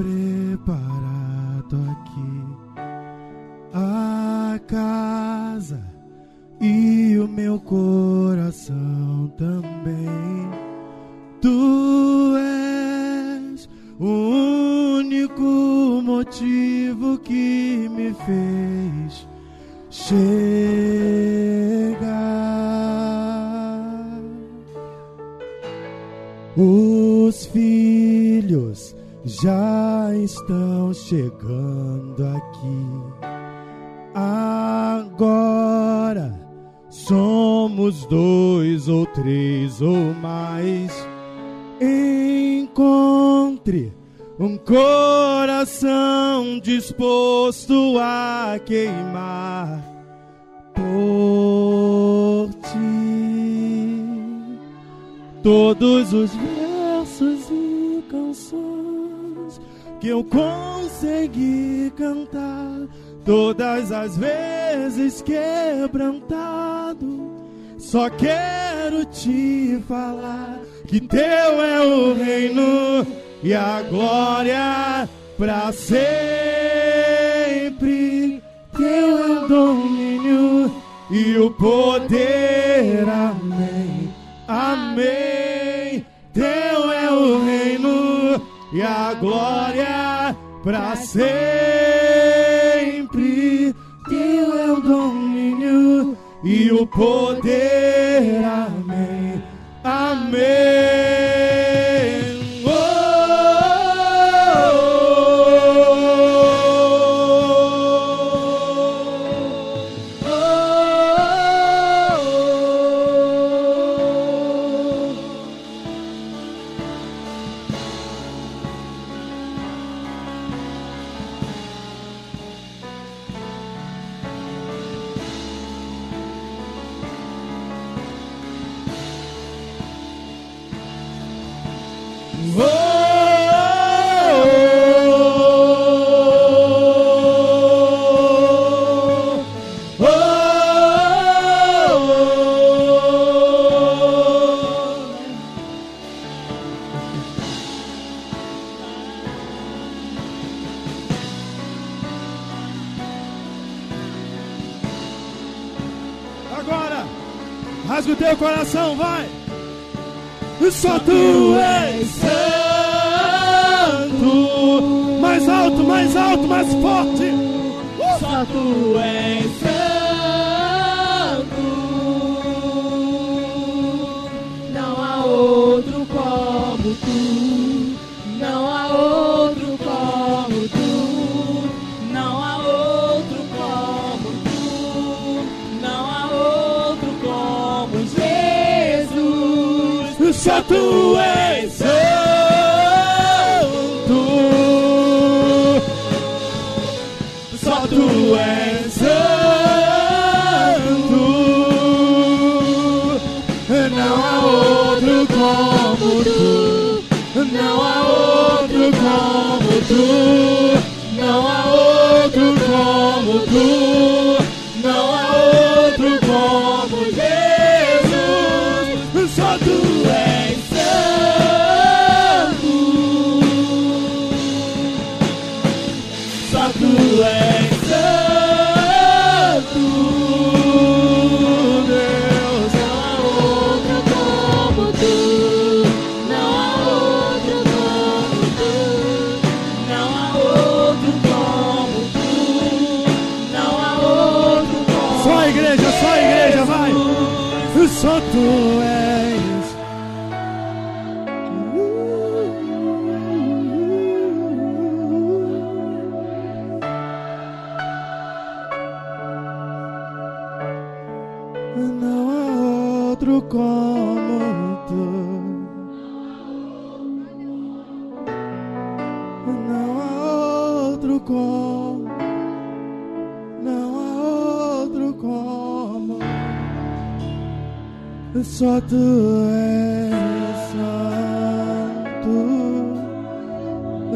está Os versos e canções que eu consegui cantar, todas as vezes quebrantado, só quero te falar que teu é o reino e a glória para sempre. Teu é o domínio e o poder. Amém. Amém. E a glória para sempre. Teu é o domínio e o poder. Amém. Amém. Vai! Só tu Jesus.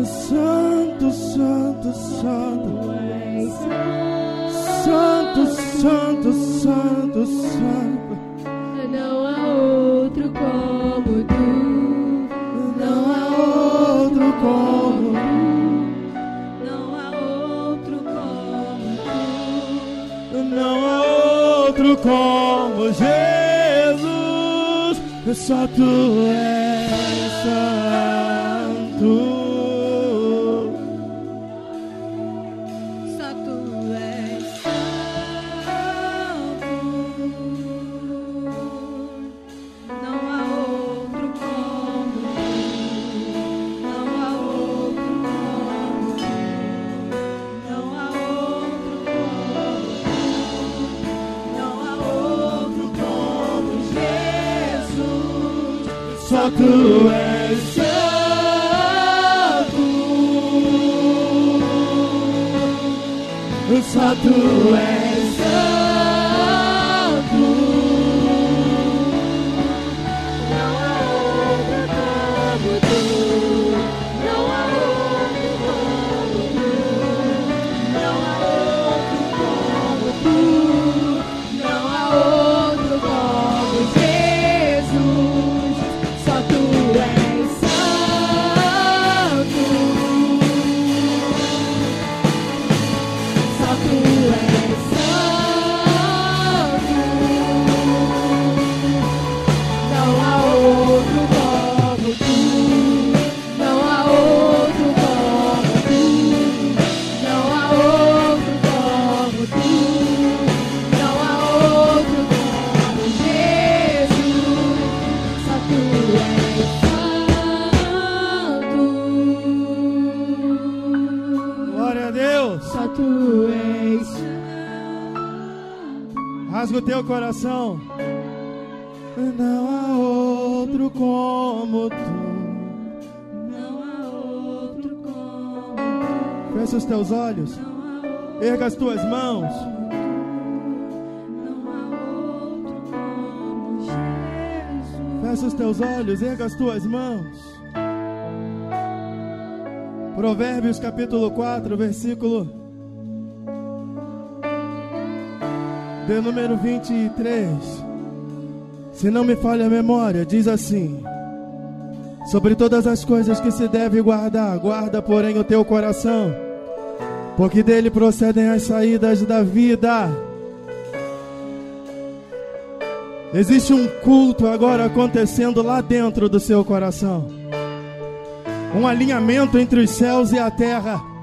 santo, santo, santo. Santo, santo, santo, santo. Não há outro como tu. Não há outro como tu. Não há outro como tu. Não há outro como Jesus. Só tu és. Só O teu coração. Não há outro como tu. Não há outro como tu. Fecha os teus olhos. Erga as tuas mãos. Não há outro como Jesus. Fecha os teus olhos. Erga as tuas mãos. Provérbios capítulo 4, versículo de número 23. Se não me falha a memória, diz assim: Sobre todas as coisas que se deve guardar, guarda, porém, o teu coração, porque dele procedem as saídas da vida. Existe um culto agora acontecendo lá dentro do seu coração. Um alinhamento entre os céus e a terra.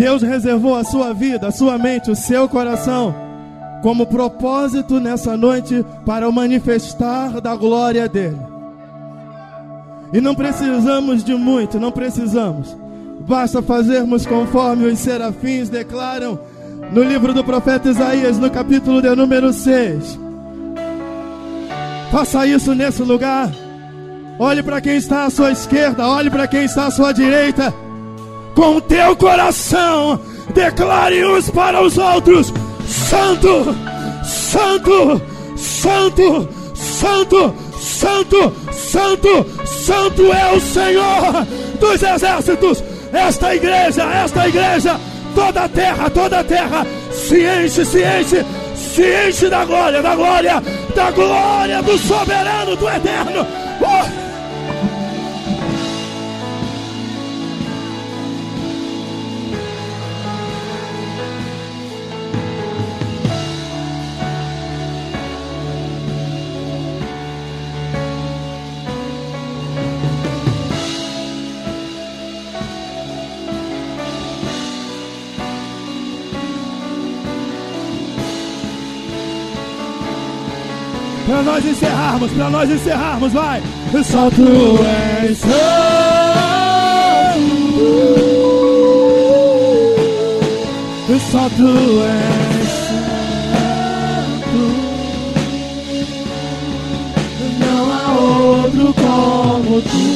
Deus reservou a sua vida, a sua mente, o seu coração como propósito nessa noite para o manifestar da glória dele. E não precisamos de muito, não precisamos. Basta fazermos conforme os serafins declaram no livro do profeta Isaías, no capítulo de número 6. Faça isso nesse lugar. Olhe para quem está à sua esquerda, olhe para quem está à sua direita. Com teu coração, declare uns para os outros: Santo, Santo, Santo, Santo, Santo, Santo, Santo é o Senhor dos exércitos. Esta igreja, esta igreja, toda a terra, toda a terra se enche, se enche, se enche da glória, da glória, da glória do soberano, do eterno. Uh! Nós encerrarmos, para nós encerrarmos, vai. Só tu és santo. Só tu és santo. Não há outro como tu.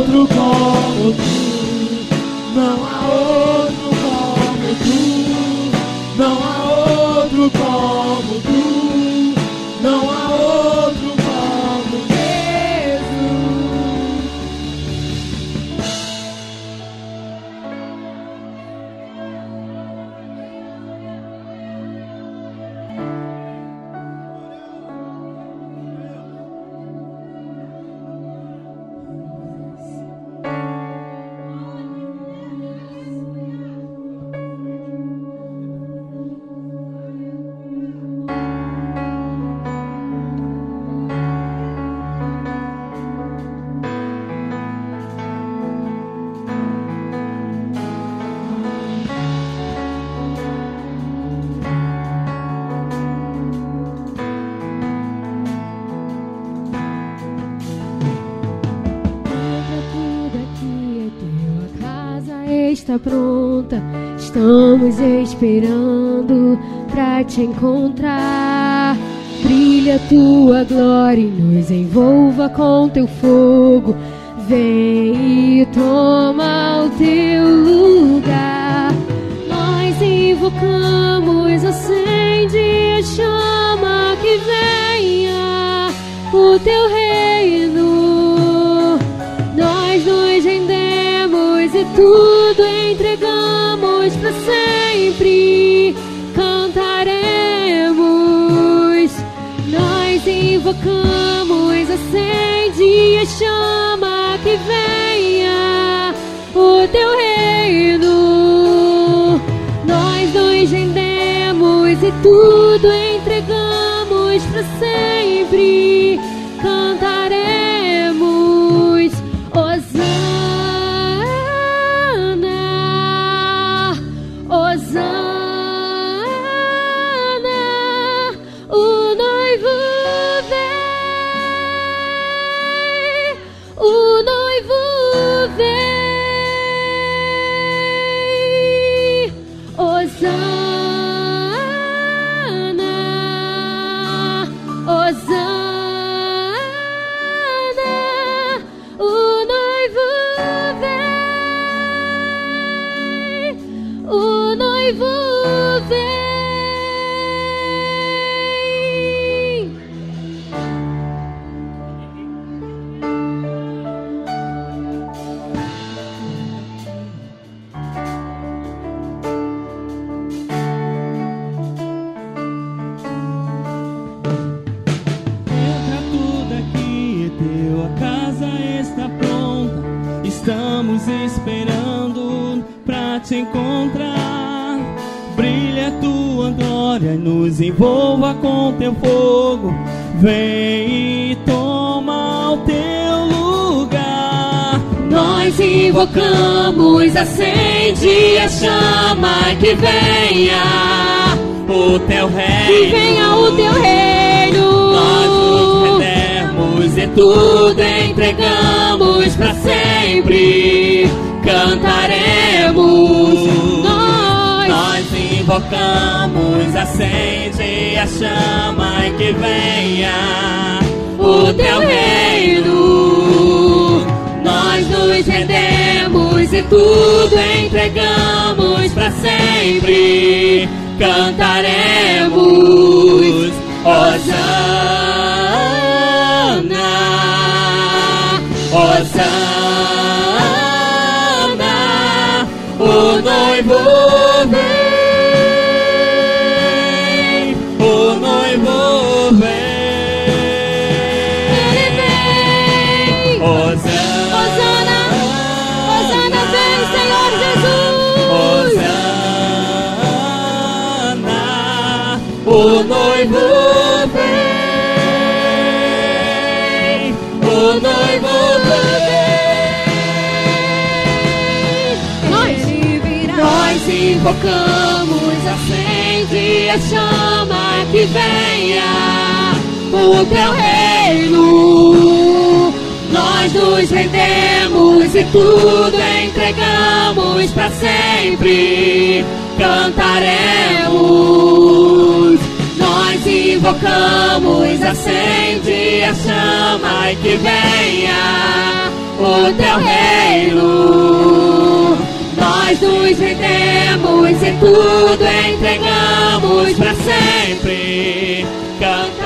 Outro como tu. Não há outro esperando pra te encontrar. Brilha tua glória e nos envolva com teu fogo. Vem e toma o teu lugar. Nós invocamos, acende a chama que venha o teu reino. Nós nos rendemos e tudo entregamos para invocamos, acende a chama que venha o teu reino. Nós nos rendemos e tudo entregamos envolva com teu fogo. Vem e toma o teu lugar. Nós invocamos, acende a chama que venha, O teu que reino. venha o teu reino. Nós nos rendemos e tudo entregamos pra sempre. Cantaremos, invocamos, acende a chama e que venha o teu reino. Nós nos rendemos e tudo entregamos pra sempre. Cantaremos, Osana, Osana, o noivo invocamos, acende a chama que venha o teu reino. Nós nos rendemos e tudo entregamos para sempre. Cantaremos, nós invocamos, acende a chama que venha o teu reino. Nós nos rendemos e tudo entregamos para sempre. Cantaremos,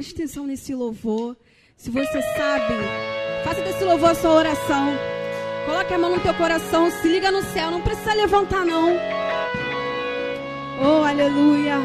preste atenção nesse louvor. Se você sabe, faça desse louvor a sua oração. Coloque a mão no teu coração, se liga no céu, não precisa levantar não. Oh, aleluia.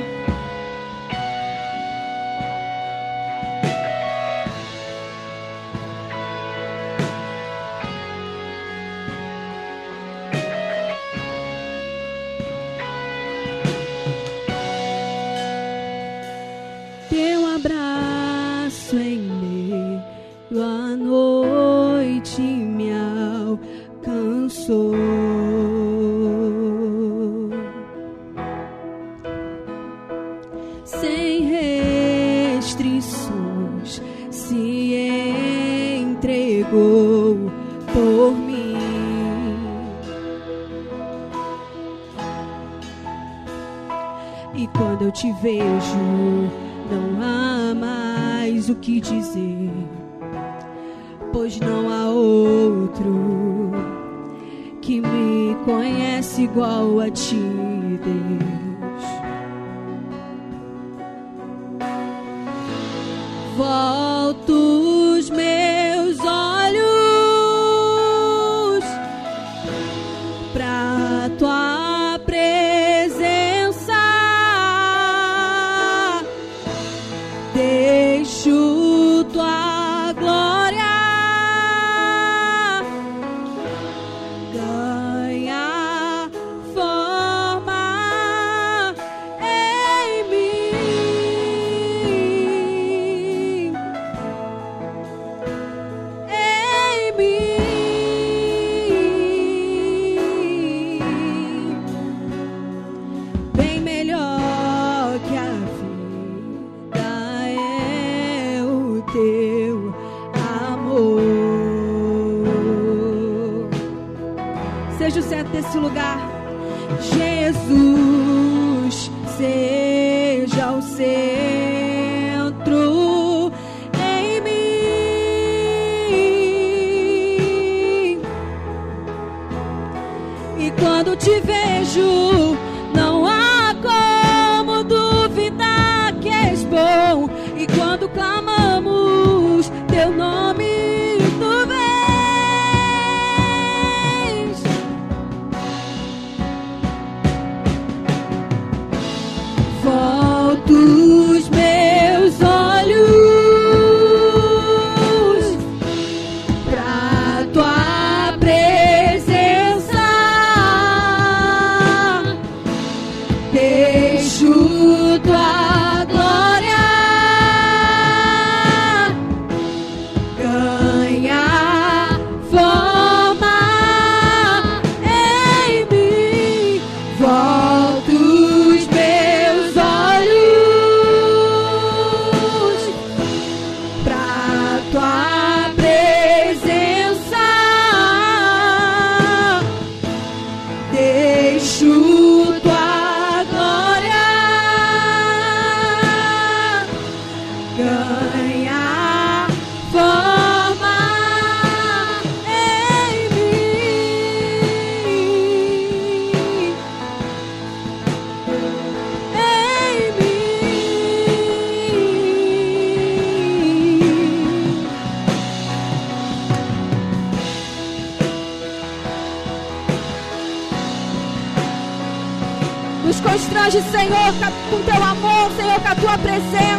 Com a tua presença.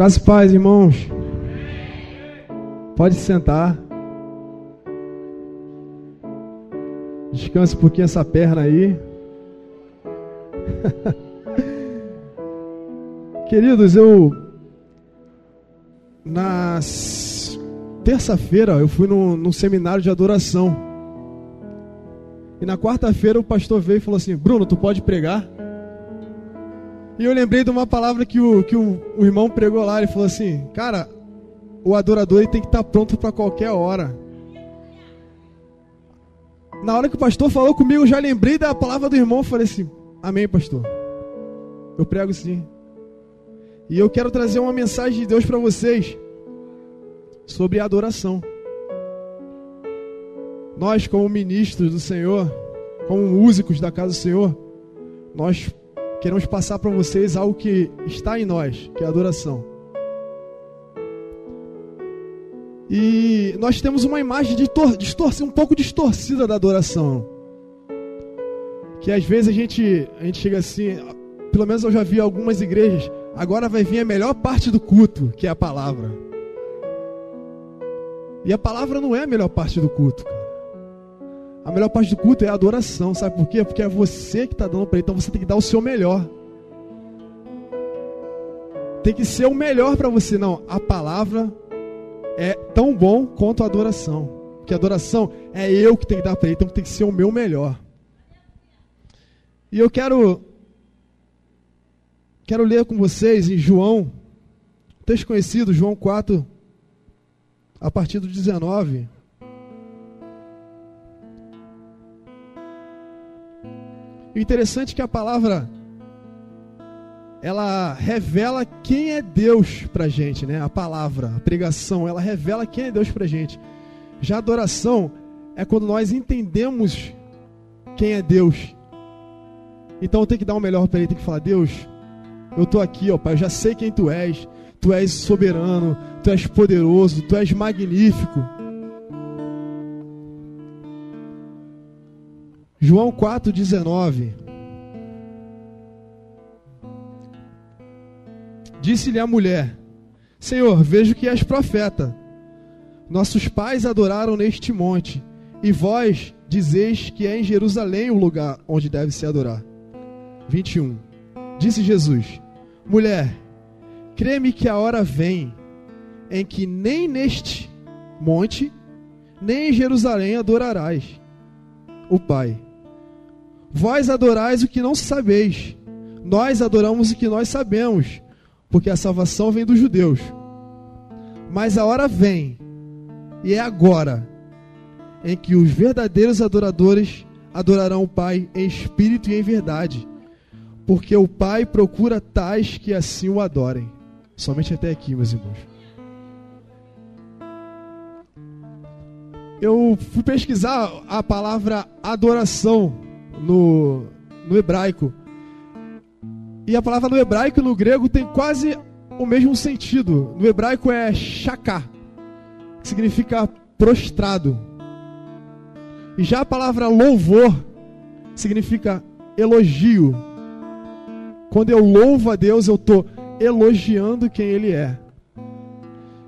Graças e paz, irmãos. Pode sentar. Descanse um pouquinho essa perna aí. Queridos, eu na terça-feira eu fui num, num seminário de adoração. E na quarta-feira o pastor veio e falou assim: Bruno, tu pode pregar? E eu lembrei de uma palavra que o, que o, o irmão pregou lá. Ele falou assim: Cara, o adorador tem que estar pronto para qualquer hora. Na hora que o pastor falou comigo, eu já lembrei da palavra do irmão. Falei assim: Amém, pastor. Eu prego sim. E eu quero trazer uma mensagem de Deus para vocês sobre adoração. Nós, como ministros do Senhor, como músicos da casa do Senhor, nós queremos passar para vocês algo que está em nós, que é a adoração. E nós temos uma imagem distorcida, um pouco distorcida da adoração. Que às vezes a gente, a gente chega assim, pelo menos eu já vi algumas igrejas, agora vai vir a melhor parte do culto, que é a palavra. E a palavra não é a melhor parte do culto, cara. A melhor parte do culto é a adoração, sabe por quê? Porque é você que está dando para ele, então você tem que dar o seu melhor. Tem que ser o melhor para você, não. A palavra é tão bom quanto a adoração. Porque a adoração é eu que tenho que dar para ele, então tem que ser o meu melhor. E eu quero quero ler com vocês em João, texto conhecido, João 4, a partir do 19. O interessante é que a palavra ela revela quem é Deus pra gente, né? A palavra, a pregação, ela revela quem é Deus pra gente. Já a adoração é quando nós entendemos quem é Deus. Então eu tenho que dar o melhor para ele, tem que falar: Deus, eu tô aqui, ó Pai, eu já sei quem tu és. Tu és soberano, tu és poderoso, tu és magnífico. João 4,19 Disse-lhe a mulher: Senhor, vejo que és profeta. Nossos pais adoraram neste monte, e vós dizeis que é em Jerusalém o lugar onde deve se adorar. 21. Disse Jesus: Mulher, crê-me que a hora vem em que nem neste monte, nem em Jerusalém adorarás o Pai. Vós adorais o que não sabeis, nós adoramos o que nós sabemos, porque a salvação vem dos judeus. Mas a hora vem, e é agora, em que os verdadeiros adoradores adorarão o Pai em espírito e em verdade, porque o Pai procura tais que assim o adorem. Somente até aqui, meus irmãos. Eu fui pesquisar a palavra adoração no, no hebraico. E a palavra no hebraico e no grego tem quase o mesmo sentido. No hebraico é shaká, que significa prostrado. E já a palavra louvor significa elogio. Quando eu louvo a Deus, eu estou elogiando quem Ele é.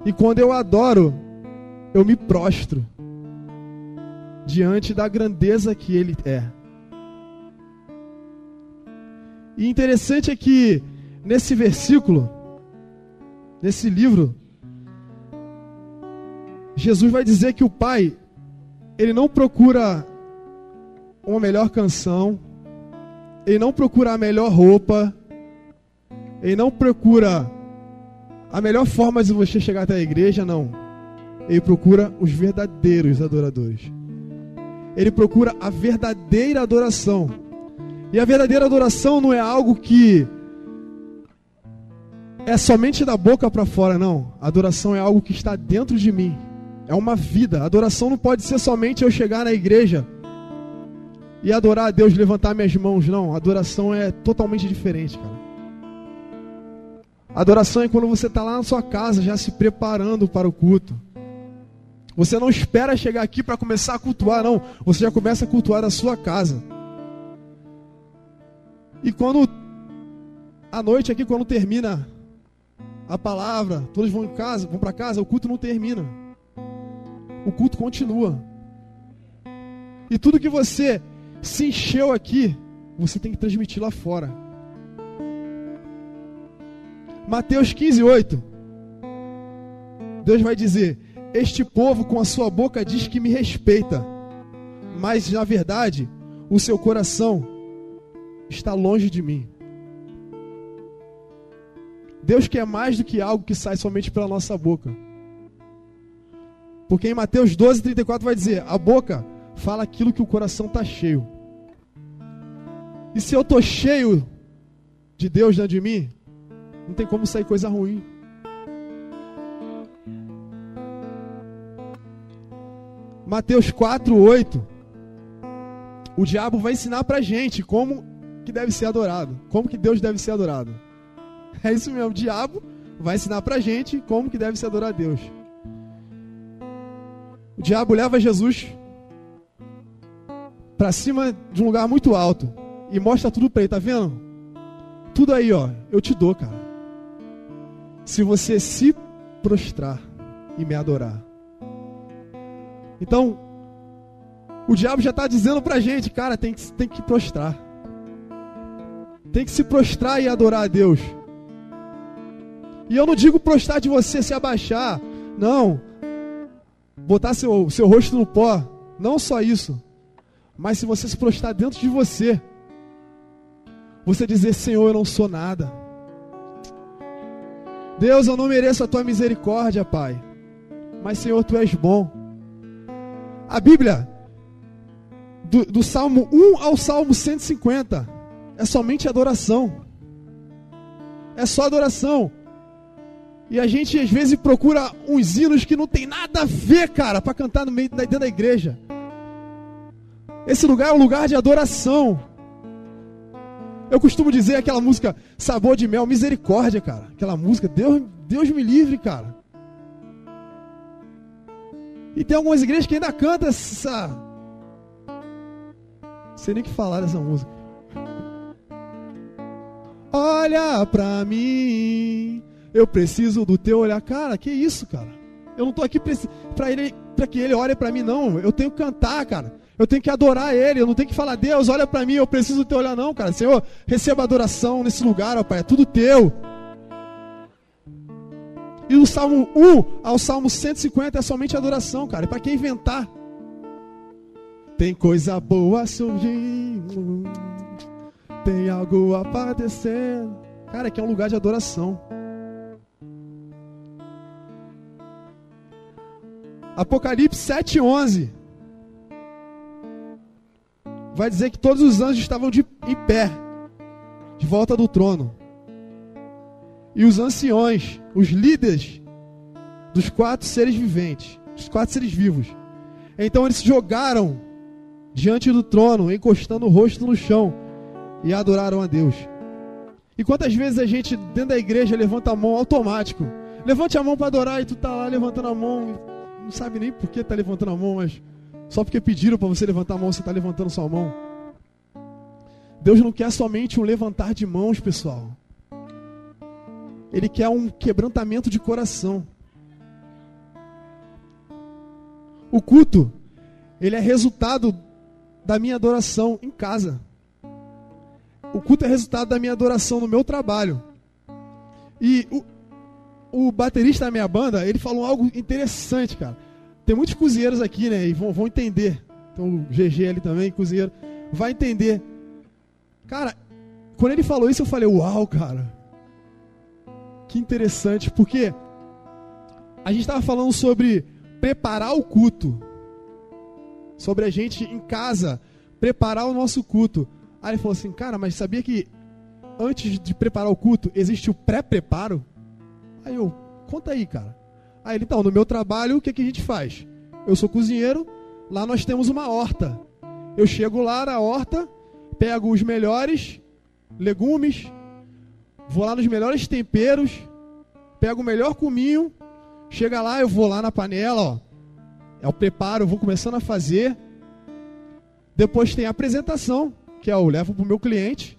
E quando eu adoro, eu me prostro diante da grandeza que Ele é. E interessante é que nesse versículo, nesse livro, Jesus vai dizer que o Pai, ele não procura uma melhor canção, ele não procura a melhor roupa, ele não procura a melhor forma de você chegar até a igreja, não. Ele procura os verdadeiros adoradores. Ele procura a verdadeira adoração. E a verdadeira adoração não é algo que é somente da boca para fora, não. A adoração é algo que está dentro de mim. É uma vida. A adoração não pode ser somente eu chegar na igreja e adorar a Deus, levantar minhas mãos, não. A adoração é totalmente diferente, cara. Adoração é quando você está lá na sua casa, já se preparando para o culto. Você não espera chegar aqui para começar a cultuar, não. Você já começa a cultuar na sua casa. E quando a noite aqui, quando termina a palavra, todos vão em casa, vão para casa, o culto não termina. O culto continua. E tudo que você se encheu aqui, você tem que transmitir lá fora. Mateus 15, 8. Deus vai dizer: Este povo com a sua boca diz que me respeita, mas na verdade o seu coração está longe de mim. Deus quer mais do que algo que sai somente pela nossa boca. Porque em Mateus 12, 34 vai dizer: A boca fala aquilo que o coração está cheio. E se eu estou cheio de Deus dentro de mim, não tem como sair coisa ruim. Mateus 4, 8. O diabo vai ensinar pra gente como que deve ser adorado. Como que Deus deve ser adorado. É isso mesmo, o diabo vai ensinar pra gente como que deve se adorar a Deus. O diabo leva Jesus para cima de um lugar muito alto e mostra tudo para ele, tá vendo? Tudo aí, ó, eu te dou, cara. Se você se prostrar e me adorar. Então, o diabo já está dizendo pra gente, cara, tem que, tem que prostrar. Tem que se prostrar e adorar a Deus. E eu não digo prostrar de você se abaixar. Não. Botar seu, seu rosto no pó. Não só isso. Mas se você se prostrar dentro de você. Você dizer, Senhor, eu não sou nada. Deus, eu não mereço a tua misericórdia, Pai. Mas, Senhor, tu és bom. A Bíblia, do, do Salmo 1 ao Salmo 150, é somente adoração. É só adoração. E a gente às vezes procura uns hinos que não tem nada a ver, cara, para cantar no meio dentro da igreja. Esse lugar é um lugar de adoração. Eu costumo dizer aquela música Sabor de Mel, Misericórdia, cara. Aquela música, Deus, Deus me livre, cara. E tem algumas igrejas que ainda cantam essa. Não sei nem o que falar dessa música. Olha pra mim, eu preciso do teu olhar. Cara, que isso, cara? Eu não tô aqui pra, ele, pra que ele olhe pra mim, não. Eu tenho que cantar, cara. Eu tenho que adorar Ele. Eu não tenho que falar, Deus, olha para mim, eu preciso do teu olhar, não, cara. Senhor, receba adoração nesse lugar, ó Pai. É tudo teu. E do Salmo 1 ao Salmo 150 é somente adoração, cara. É para quem inventar. Tem coisa boa surgindo. Tem algo aparecendo. Cara, aqui é um lugar de adoração. Apocalipse 7:11 vai dizer que todos os anjos estavam de, em pé, de volta do trono. E os anciões, os líderes dos quatro seres viventes, dos quatro seres vivos. Então eles se jogaram diante do trono, encostando o rosto no chão e adoraram a Deus. E quantas vezes a gente dentro da igreja levanta a mão automático? Levante a mão para adorar e tu tá lá levantando a mão, não sabe nem por que tá levantando a mão, mas só porque pediram para você levantar a mão, você está levantando sua mão. Deus não quer somente um levantar de mãos, pessoal. Ele quer um quebrantamento de coração. O culto, ele é resultado da minha adoração em casa. O culto é resultado da minha adoração no meu trabalho. E o, o baterista da minha banda, ele falou algo interessante, cara. Tem muitos cozinheiros aqui, né? E vão, vão entender. Então o GG ali também, cozinheiro. Vai entender. Cara, quando ele falou isso, eu falei, uau, cara. Que interessante, porque a gente estava falando sobre preparar o culto. Sobre a gente em casa preparar o nosso culto. Aí ele falou assim, cara, mas sabia que antes de preparar o culto existe o pré-preparo? Aí eu, conta aí, cara. Aí ele, então, no meu trabalho, o que, que a gente faz? Eu sou cozinheiro, lá nós temos uma horta. Eu chego lá na horta, pego os melhores legumes, vou lá nos melhores temperos, pego o melhor cominho, chega lá, eu vou lá na panela, ó. É o preparo, eu vou começando a fazer. Depois tem a apresentação, que é eu levo para o meu cliente.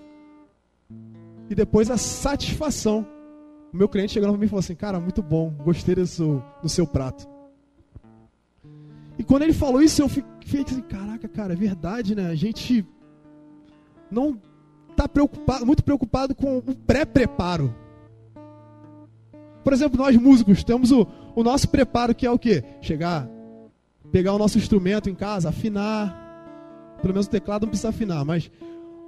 E depois a satisfação. o meu cliente chegando pra mim e falou assim, cara, muito bom, gostei do seu, do seu prato. E quando ele falou isso, eu fiquei assim, caraca, cara, é verdade, né? A gente não tá preocupado, muito preocupado com o pré-preparo. Por exemplo, nós músicos temos o, o nosso preparo que é o quê? Chegar, pegar o nosso instrumento em casa, afinar. Pelo menos o teclado não precisa afinar, mas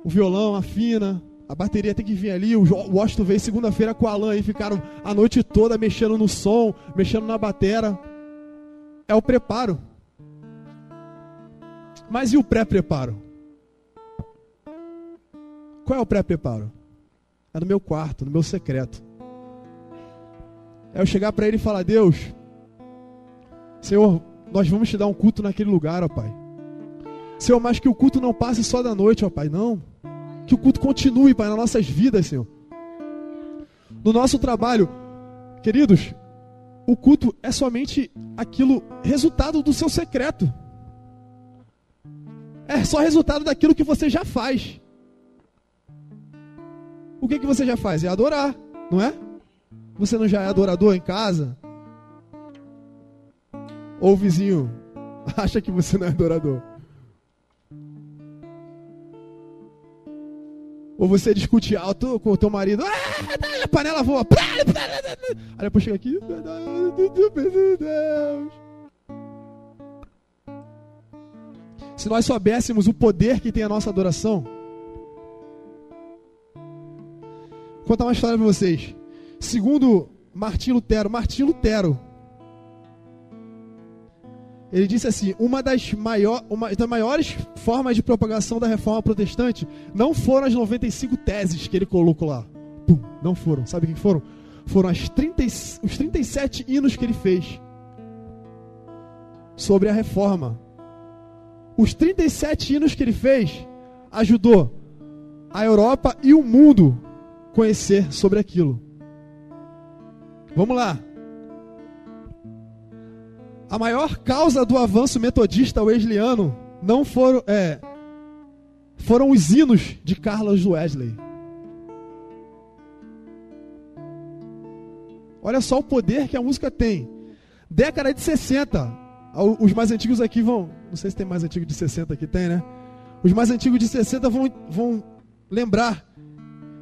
o violão afina, a bateria tem que vir ali. O Washington veio segunda-feira com o Alan e ficaram a noite toda mexendo no som, mexendo na batera. É o preparo. Mas e o pré-preparo? Qual é o pré-preparo? É no meu quarto, no meu secreto. É eu chegar para ele e falar: Deus, Senhor, nós vamos te dar um culto naquele lugar, ó Pai. Senhor, mas que o culto não passe só da noite, ó Pai, não. Que o culto continue, Pai, nas nossas vidas, Senhor. No nosso trabalho, queridos, o culto é somente aquilo, resultado do seu secreto. É só resultado daquilo que você já faz. O que, que você já faz? É adorar, não é? Você não já é adorador em casa? Ou o vizinho acha que você não é adorador? Ou você discute alto com o teu marido, ah, a panela voa. Aí depois chega aqui. Se nós soubéssemos o poder que tem a nossa adoração, vou contar uma história para vocês. Segundo Martim Lutero, Martim Lutero, ele disse assim: uma das, maior, uma das maiores formas de propagação da reforma protestante não foram as 95 teses que ele colocou lá. Pum, não foram. Sabe o que foram? Foram as 30, os 37 hinos que ele fez sobre a reforma. Os 37 hinos que ele fez ajudou a Europa e o mundo conhecer sobre aquilo. Vamos lá. A maior causa do avanço metodista wesleyano não foram, é, foram os hinos de Carlos Wesley. Olha só o poder que a música tem. Década de 60. Os mais antigos aqui vão. Não sei se tem mais antigo de 60 aqui, tem, né? Os mais antigos de 60 vão, vão lembrar.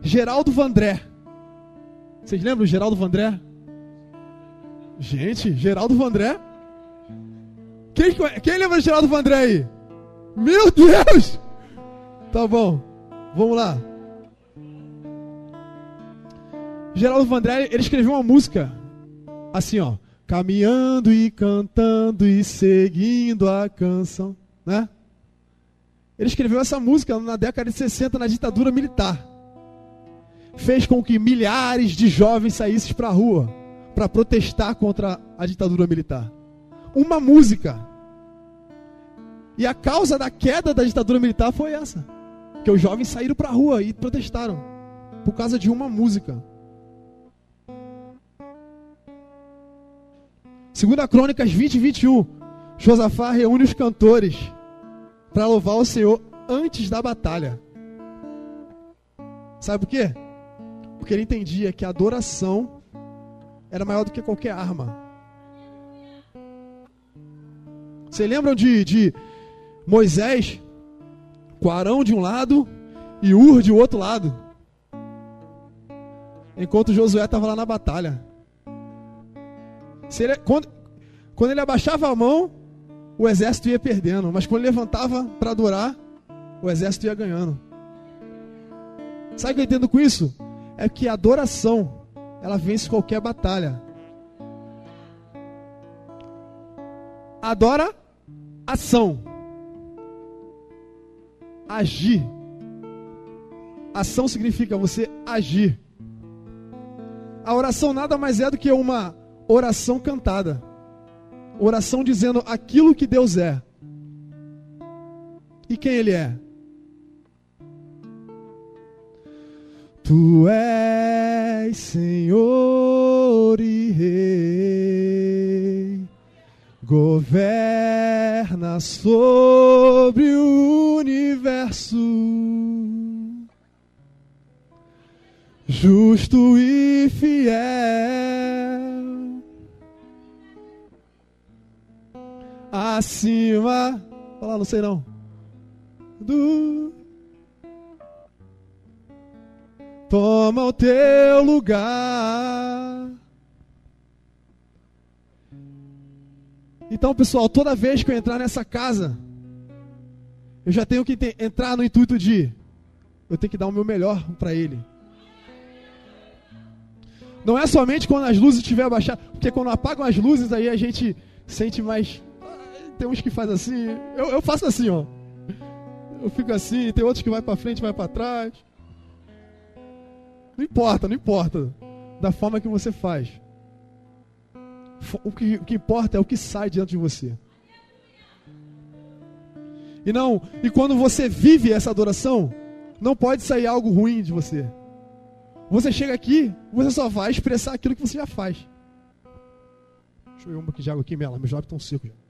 Geraldo Vandré. Vocês lembram do Geraldo Vandré? Gente, Geraldo Vandré. Quem, quem lembra Geraldo Vandré aí? Meu Deus! Tá bom, vamos lá. Geraldo Vandré, ele escreveu uma música assim, ó. Caminhando e cantando e seguindo a canção, né? Ele escreveu essa música na década de 60 na ditadura militar. Fez com que milhares de jovens saíssem para a rua para protestar contra a ditadura militar. Uma música. E a causa da queda da ditadura militar foi essa. Que os jovens saíram para a rua e protestaram por causa de uma música. Segunda Crônicas 20 e 21. Josafá reúne os cantores para louvar o Senhor antes da batalha. Sabe por quê? Porque ele entendia que a adoração era maior do que qualquer arma. Vocês lembram de, de Moisés com Arão de um lado e Ur de outro lado? Enquanto Josué estava lá na batalha. Ele, quando, quando ele abaixava a mão, o exército ia perdendo. Mas quando levantava para adorar, o exército ia ganhando. Sabe o que eu entendo com isso? É que a adoração, ela vence qualquer batalha. Adora ação. Agir. Ação significa você agir. A oração nada mais é do que uma oração cantada. Oração dizendo aquilo que Deus é. E quem Ele é? Tu és Senhor e Rei, governa sobre o universo. justo e fiel. Acima, fala, não sei não. Do toma o teu lugar. Então, pessoal, toda vez que eu entrar nessa casa, eu já tenho que entrar no intuito de eu tenho que dar o meu melhor para ele. Não é somente quando as luzes estiver abaixadas, porque quando apagam as luzes aí a gente sente mais. Ah, Tem uns que faz assim, eu, eu faço assim, ó. Eu fico assim, tem outros que vai para frente, vai para trás. Não importa, não importa da forma que você faz. O que, o que importa é o que sai diante de você. E não, e quando você vive essa adoração, não pode sair algo ruim de você. Você chega aqui, você só vai expressar aquilo que você já faz. Deixa eu ver um pouquinho de água aqui, Mela. Meus lábios estão secos já.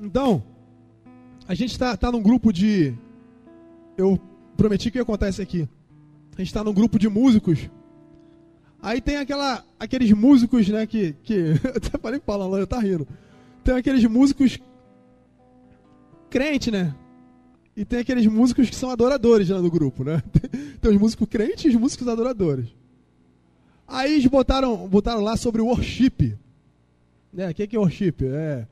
Então, a gente está tá num grupo de. Eu prometi que ia contar isso aqui. A gente está num grupo de músicos. Aí tem aquela, aqueles músicos, né, que. que eu até falei pra Paula, ela tá rindo. Tem aqueles músicos crente, né? E tem aqueles músicos que são adoradores lá no grupo, né? Tem os músicos crentes e os músicos adoradores. Aí eles botaram, botaram lá sobre o worship. Né? O que que é worship? É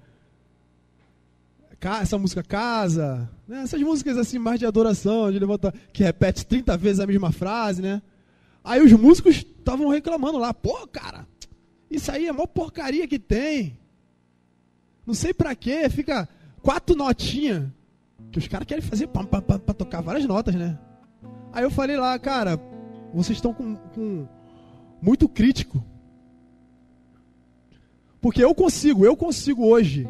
essa música casa, né? essas músicas assim mais de adoração, de levantar, que repete 30 vezes a mesma frase, né? Aí os músicos estavam reclamando lá, pô, cara, isso aí é maior porcaria que tem. Não sei pra quê, fica quatro notinhas, que os caras querem fazer pam, pam, pam, pra tocar várias notas, né? Aí eu falei lá, cara, vocês estão com, com muito crítico. Porque eu consigo, eu consigo hoje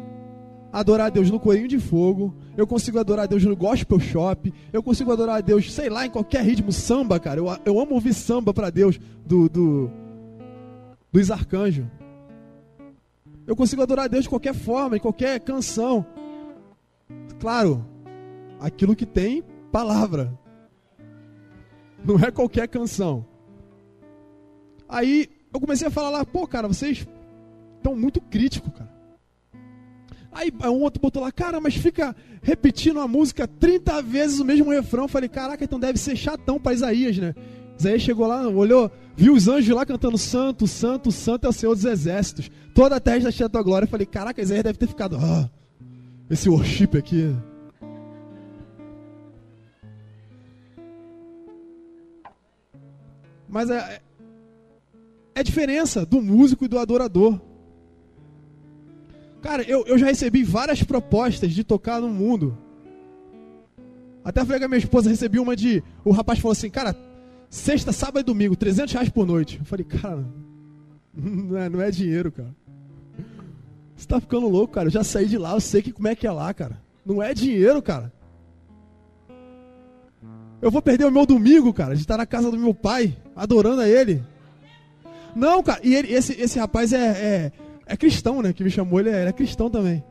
adorar a Deus no corinho de fogo, eu consigo adorar a Deus no gospel shop, eu consigo adorar a Deus, sei lá, em qualquer ritmo, samba, cara. Eu, eu amo ouvir samba pra Deus do, do dos arcanjos. Eu consigo adorar a Deus de qualquer forma, em qualquer canção. Claro, aquilo que tem palavra. Não é qualquer canção. Aí eu comecei a falar lá, pô, cara, vocês estão muito críticos, cara. Aí um outro botou lá, cara, mas fica repetindo a música 30 vezes o mesmo refrão. Eu falei, caraca, então deve ser chatão para Isaías, né? Isaías chegou lá, olhou, viu os anjos lá cantando Santo, Santo, Santo é o Senhor dos Exércitos. Toda a terra está tua glória. Eu falei, caraca, Isaías deve ter ficado, ah, esse worship aqui. Mas é, é diferença do músico e do adorador. Cara, eu, eu já recebi várias propostas de tocar no mundo. Até falei com a minha esposa, recebi uma de. O rapaz falou assim, cara, sexta, sábado e domingo, 300 reais por noite. Eu falei, cara, não é, não é dinheiro, cara. Você tá ficando louco, cara. Eu já saí de lá, eu sei que como é que é lá, cara. Não é dinheiro, cara. Eu vou perder o meu domingo, cara, de estar na casa do meu pai, adorando a ele. Não, cara, e ele, esse, esse rapaz é, é, é cristão, né? Que me chamou, ele é, ele é cristão também.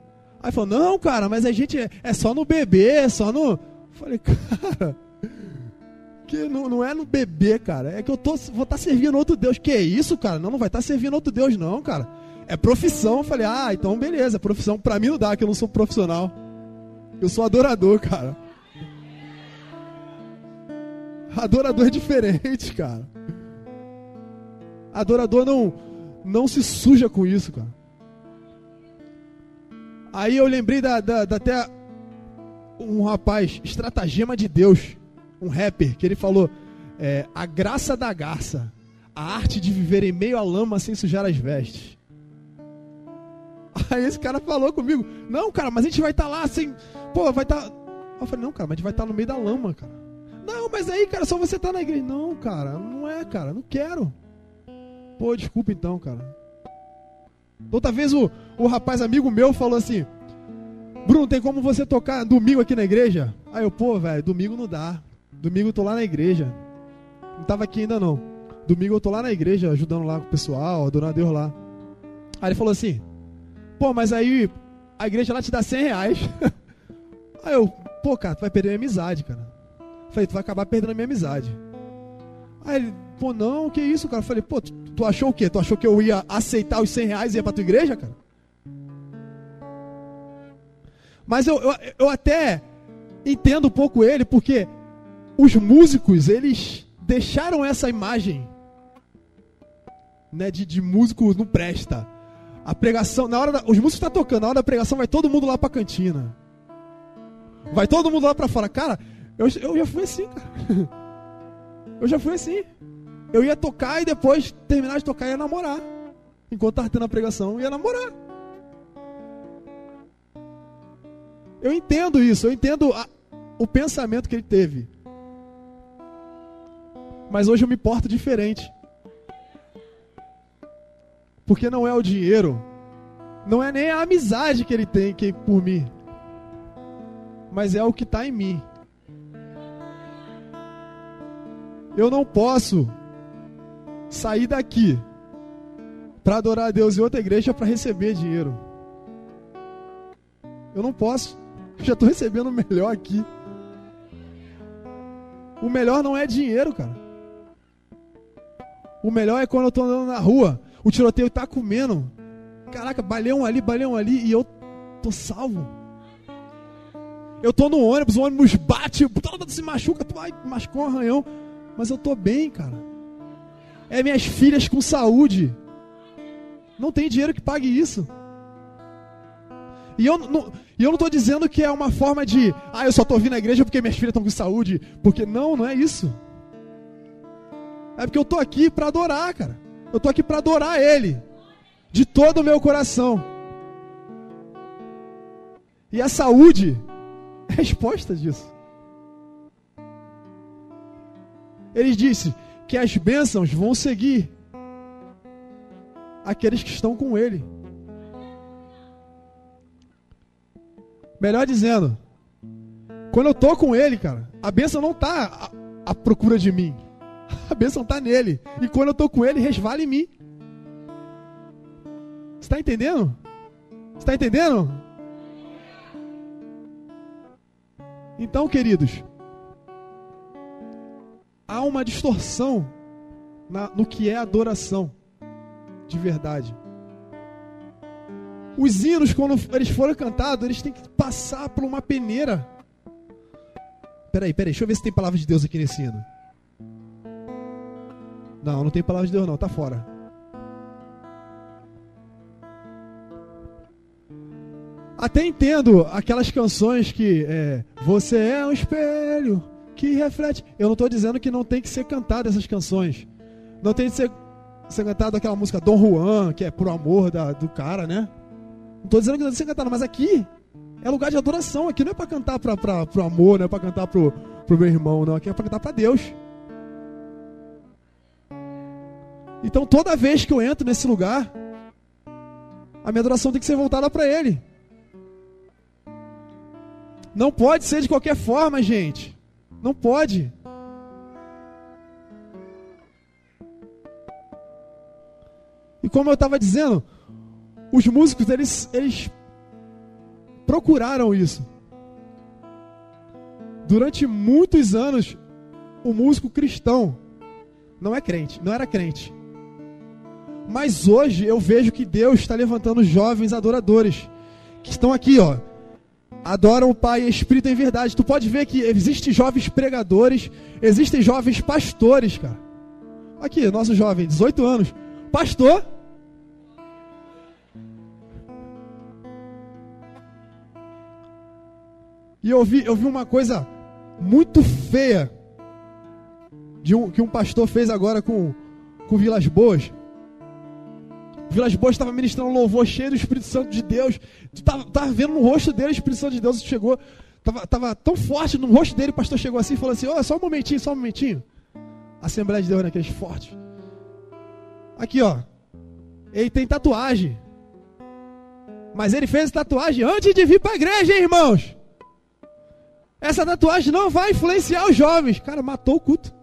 Aí falou, não, cara, mas a gente é, é só no bebê, é só no. Falei, cara, que não, não é no bebê, cara. É que eu tô, vou estar servindo outro Deus. Que isso, cara? Não, não vai estar servindo outro Deus, não, cara. É profissão. Falei, ah, então beleza, profissão pra mim não dá, que eu não sou profissional. Eu sou adorador, cara. Adorador é diferente, cara. Adorador não, não se suja com isso, cara. Aí eu lembrei da, da, da até um rapaz, estratagema de Deus, um rapper, que ele falou: é, a graça da garça, a arte de viver em meio à lama sem sujar as vestes. Aí esse cara falou comigo: não, cara, mas a gente vai estar lá sem. Pô, vai estar. Eu falei: não, cara, mas a gente vai estar no meio da lama, cara. Não, mas aí, cara, só você tá na igreja. Não, cara, não é, cara, não quero. Pô, desculpa então, cara. Outra vez o, o rapaz amigo meu falou assim: Bruno, tem como você tocar domingo aqui na igreja? Aí eu, pô, velho, domingo não dá. Domingo eu tô lá na igreja. Não tava aqui ainda não. Domingo eu tô lá na igreja, ajudando lá com o pessoal, adorando a Deus lá. Aí ele falou assim: pô, mas aí a igreja lá te dá 100 reais. Aí eu, pô, cara, tu vai perder minha amizade, cara. Falei, tu vai acabar perdendo a minha amizade. Aí ele, pô, não, que isso, cara? Falei, pô, tu, tu achou o quê? Tu achou que eu ia aceitar os 100 reais e ia pra tua igreja, cara? Mas eu, eu, eu até entendo um pouco ele, porque os músicos, eles deixaram essa imagem né, de, de músico não presta. A pregação, na hora da, os músicos estão tocando, na hora da pregação vai todo mundo lá pra cantina. Vai todo mundo lá pra fora. Cara, eu, eu já fui assim, cara. Eu já fui assim. Eu ia tocar e depois, terminar de tocar, ia namorar. Enquanto tava tendo a pregação, ia namorar. Eu entendo isso, eu entendo a- o pensamento que ele teve. Mas hoje eu me porto diferente. Porque não é o dinheiro, não é nem a amizade que ele tem que, por mim, mas é o que está em mim. Eu não posso sair daqui para adorar a Deus em outra igreja para receber dinheiro. Eu não posso. Eu já estou recebendo o melhor aqui. O melhor não é dinheiro, cara. O melhor é quando eu tô andando na rua, o tiroteio tá comendo. Caraca, baleão ali, baleão ali, e eu tô salvo. Eu tô no ônibus, o ônibus bate, se machuca, tu vai, machucou um arranhão, mas eu tô bem, cara. É minhas filhas com saúde. Não tem dinheiro que pague isso. E eu não, e eu não tô dizendo que é uma forma de, ah, eu só tô vindo à igreja porque minhas filhas estão com saúde, porque não, não é isso. É porque eu tô aqui para adorar, cara. Eu tô aqui para adorar ele de todo o meu coração. E a saúde é a resposta disso. Ele disse que as bênçãos vão seguir aqueles que estão com ele. Melhor dizendo, quando eu tô com ele, cara, a bênção não tá à, à procura de mim. A bênção tá nele. E quando eu tô com ele, resvala em mim. Você está entendendo? Está entendendo? Então, queridos, há uma distorção na- no que é adoração de verdade. Os hinos, quando eles foram cantados, eles têm que passar por uma peneira. Peraí, peraí, deixa eu ver se tem palavra de Deus aqui nesse hino. Não, não tem palavra de Deus não, tá fora. Até entendo aquelas canções que é, você é um espelho que reflete. Eu não estou dizendo que não tem que ser cantada essas canções. Não tem que ser, ser cantada aquela música Dom Juan, que é pro amor da- do cara, né? Não estou dizendo que não tem que ser cantada, mas aqui é lugar de adoração. Aqui não é para cantar pro amor, não é para cantar pro, pro meu irmão, não. Aqui é para cantar para Deus. Então toda vez que eu entro nesse lugar, a minha adoração tem que ser voltada para Ele. Não pode ser de qualquer forma, gente. Não pode. E como eu estava dizendo, os músicos eles, eles procuraram isso. Durante muitos anos, o músico cristão não é crente, não era crente. Mas hoje eu vejo que Deus está levantando jovens adoradores que estão aqui, ó. Adoram o Pai em espírito e em verdade. Tu pode ver que existem jovens pregadores, existem jovens pastores, cara. Aqui, nosso jovem, 18 anos, pastor. E eu vi, eu vi uma coisa muito feia de um, que um pastor fez agora com, com Vilas Boas. Vilas Boas estava ministrando louvor cheio do Espírito Santo de Deus. Tava, tava vendo no rosto dele o Espírito Santo de Deus chegou. Tava, tava tão forte no rosto dele, o pastor chegou assim e falou assim: Ó, só um momentinho, só um momentinho. Assembleia de Deus naqueles fortes. Aqui, ó. Ele tem tatuagem. Mas ele fez tatuagem antes de vir para a igreja, hein, irmãos? Essa tatuagem não vai influenciar os jovens. Cara, matou o culto.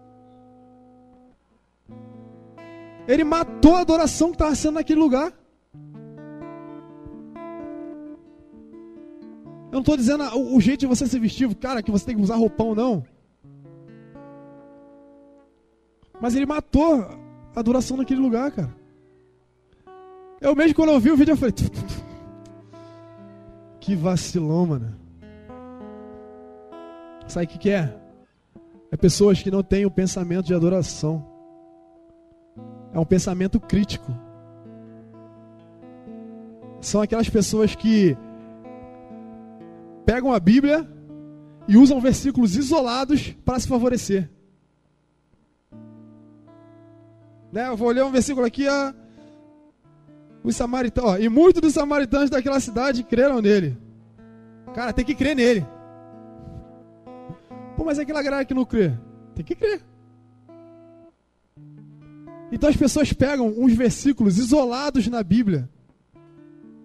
Ele matou a adoração que estava sendo naquele lugar. não estou dizendo o, o jeito de você se vestir, cara, que você tem que usar roupão, não. Mas ele matou a adoração naquele lugar, cara. Eu mesmo, quando eu vi o vídeo, eu falei. Que vacilão, mano. Sabe o que, que é? É pessoas que não têm o pensamento de adoração. É um pensamento crítico. São aquelas pessoas que pegam a Bíblia e usam versículos isolados para se favorecer. Né? Eu vou ler um versículo aqui, ó. Os samaritanos, ó, e muitos dos samaritanos daquela cidade creram nele. Cara, tem que crer nele. Pô, mas aquela galera que não crê, tem que crer. Então as pessoas pegam uns versículos isolados na Bíblia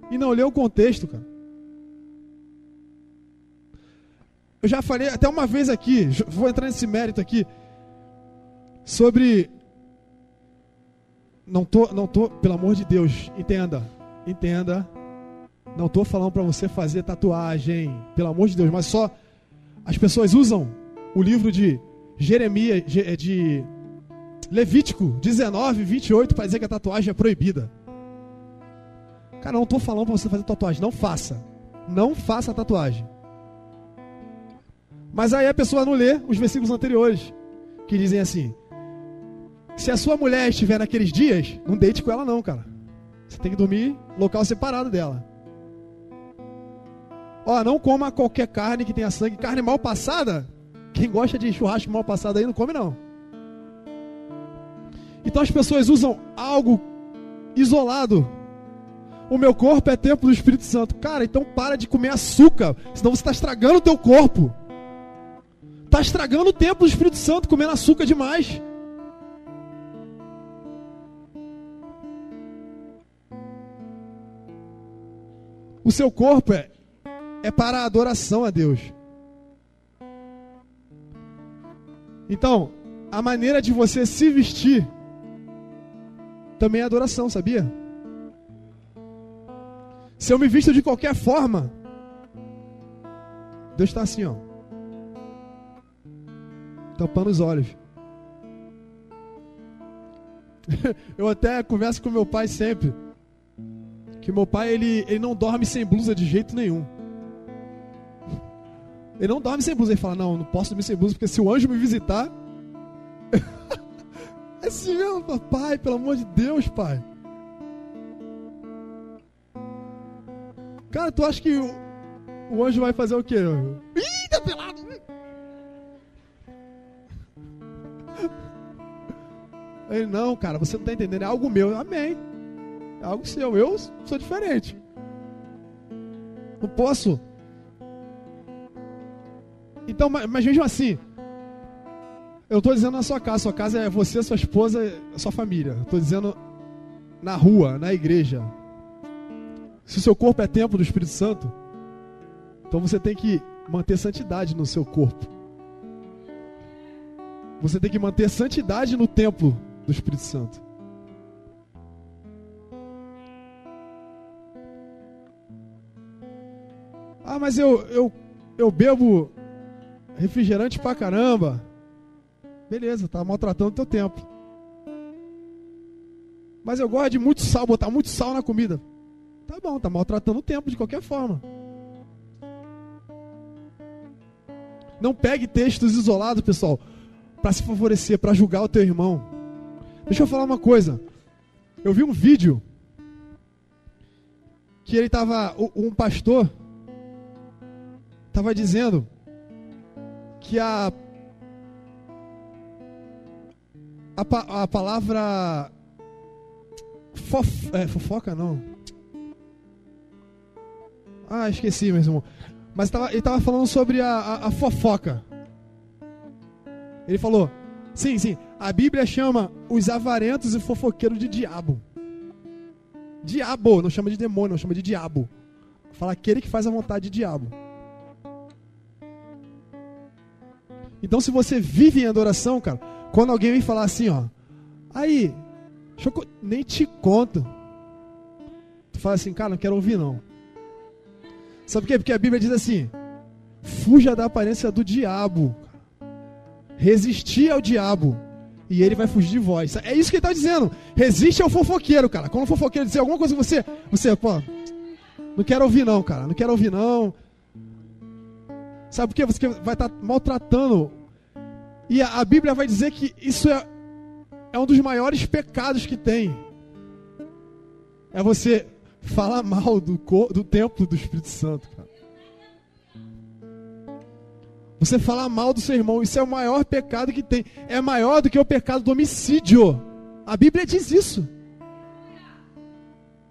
e não lê o contexto, cara. Eu já falei até uma vez aqui, vou entrar nesse mérito aqui, sobre. Não tô, não tô, pelo amor de Deus, entenda, entenda. Não tô falando para você fazer tatuagem, pelo amor de Deus, mas só as pessoas usam o livro de Jeremias, Je- é de Levítico 19, 28 para dizer que a tatuagem é proibida. Cara, não tô falando para você fazer tatuagem, não faça. Não faça tatuagem. Mas aí a pessoa não lê os versículos anteriores, que dizem assim: Se a sua mulher estiver naqueles dias, não deite com ela não, cara. Você tem que dormir local separado dela. Ó, não coma qualquer carne que tenha sangue, carne mal passada. Quem gosta de churrasco mal passado aí não come não. Então as pessoas usam algo isolado. O meu corpo é templo do Espírito Santo. Cara, então para de comer açúcar, senão você está estragando o teu corpo. Está estragando o templo do Espírito Santo comendo açúcar demais. O seu corpo é, é para a adoração a Deus. Então, a maneira de você se vestir também é adoração, sabia? Se eu me visto de qualquer forma, Deus está assim, ó. Tampando os olhos. eu até converso com meu pai sempre. Que meu pai, ele, ele não dorme sem blusa de jeito nenhum. Ele não dorme sem blusa. Ele fala, não, não posso dormir sem blusa, porque se o anjo me visitar... é assim mesmo, papai, pelo amor de Deus, pai. Cara, tu acha que o, o anjo vai fazer o quê? Ih, tá pelado! Ele, não, cara, você não tá entendendo, é algo meu. Amém. É algo seu. Eu sou diferente. Não posso. Então, mas, mas mesmo assim, eu estou dizendo na sua casa. Sua casa é você, sua esposa, sua família. Estou dizendo na rua, na igreja. Se o seu corpo é templo do Espírito Santo, então você tem que manter santidade no seu corpo. Você tem que manter santidade no templo do Espírito Santo. Ah, mas eu, eu, eu bebo refrigerante pra caramba. Beleza, tá maltratando o teu tempo. Mas eu gosto de muito sal, botar muito sal na comida. Tá bom, tá maltratando o tempo de qualquer forma. Não pegue textos isolados, pessoal, para se favorecer, para julgar o teu irmão. Deixa eu falar uma coisa. Eu vi um vídeo que ele tava um pastor tava dizendo que a a, pa- a palavra fof, é, fofoca não. Ah, esqueci, meu irmão. Mas tava, ele estava falando sobre a, a, a fofoca. Ele falou: sim, sim, a Bíblia chama os avarentos e fofoqueiros de diabo. Diabo, não chama de demônio, não chama de diabo. Fala aquele que faz a vontade de diabo. Então, se você vive em adoração, cara, quando alguém vem falar assim, ó, aí, nem te conto. Tu fala assim, cara, não quero ouvir não. Sabe por quê? Porque a Bíblia diz assim: fuja da aparência do diabo. Resistir ao diabo. E ele vai fugir de vós. É isso que ele está dizendo. Resiste ao fofoqueiro, cara. Quando o fofoqueiro dizer alguma coisa você. Você, pô. Não quero ouvir, não, cara. Não quero ouvir, não. Sabe por quê? Você vai estar maltratando. E a, a Bíblia vai dizer que isso é, é um dos maiores pecados que tem. É você falar mal do, do templo do Espírito Santo, cara. Você falar mal do seu irmão, isso é o maior pecado que tem. É maior do que o pecado do homicídio. A Bíblia diz isso.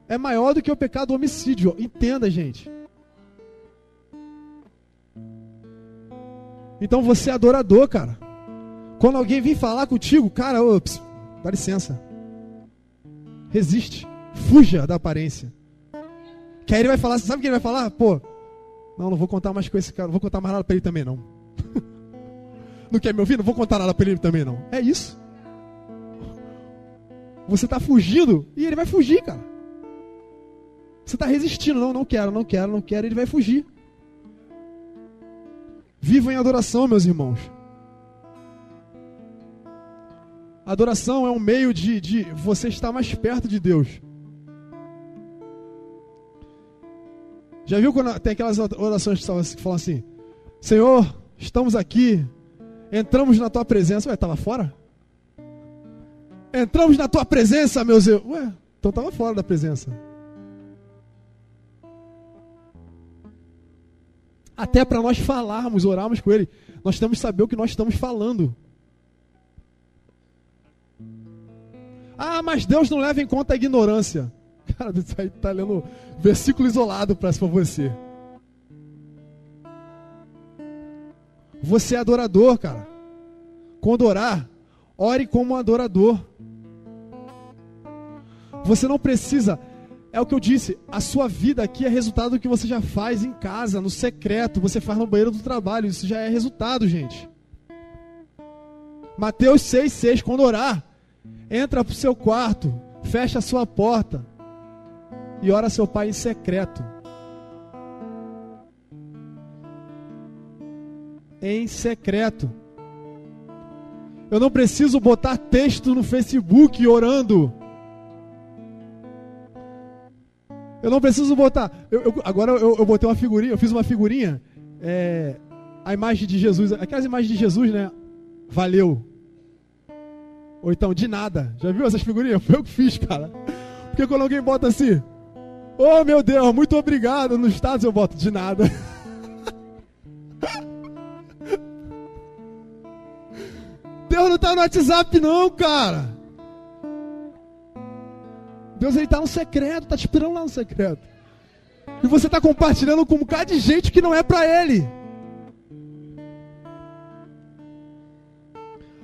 É maior do que o pecado do homicídio. Entenda, gente. Então você é adorador, cara. Quando alguém vir falar contigo, cara, ô, ps, dá licença. Resiste. Fuja da aparência. Que aí ele vai falar, sabe o que ele vai falar? Pô, não, não vou contar mais com esse cara, não vou contar mais nada pra ele também, não. não quer me ouvir? Não vou contar nada pra ele também, não. É isso. Você tá fugindo e ele vai fugir, cara. Você tá resistindo, não, não quero, não quero, não quero, ele vai fugir. Vivam em adoração, meus irmãos. Adoração é um meio de, de você estar mais perto de Deus. Já viu quando tem aquelas orações que falam- falam assim: Senhor, estamos aqui, entramos na tua presença. Ué, estava fora? Entramos na tua presença, meus irmãos. Ué, então estava fora da presença. Até para nós falarmos, orarmos com Ele, nós temos que saber o que nós estamos falando. Ah, mas Deus não leva em conta a ignorância. Cara, isso aí tá lendo versículo isolado para você. Você é adorador, cara. Quando orar, ore como um adorador. Você não precisa, é o que eu disse, a sua vida aqui é resultado do que você já faz em casa, no secreto, você faz no banheiro do trabalho, isso já é resultado, gente. Mateus 6,6, quando orar, entra pro seu quarto, fecha a sua porta e ora seu pai em secreto. Em secreto. Eu não preciso botar texto no Facebook orando. Eu não preciso botar. eu- eu- agora eu, eu botei uma figurinha, eu fiz uma figurinha. é, a imagem de Jesus, aquelas imagens de Jesus, né? Valeu. Ou então, de nada. Já viu essas figurinhas? Foi eu que fiz, cara. Porque quando alguém bota assim, oh meu Deus, muito obrigado, nos Estados eu boto de nada. Deus não tá no WhatsApp, não, cara. Deus ele tá no secreto, tá te esperando lá no secreto. E você tá compartilhando com um bocado de gente que não é pra ele.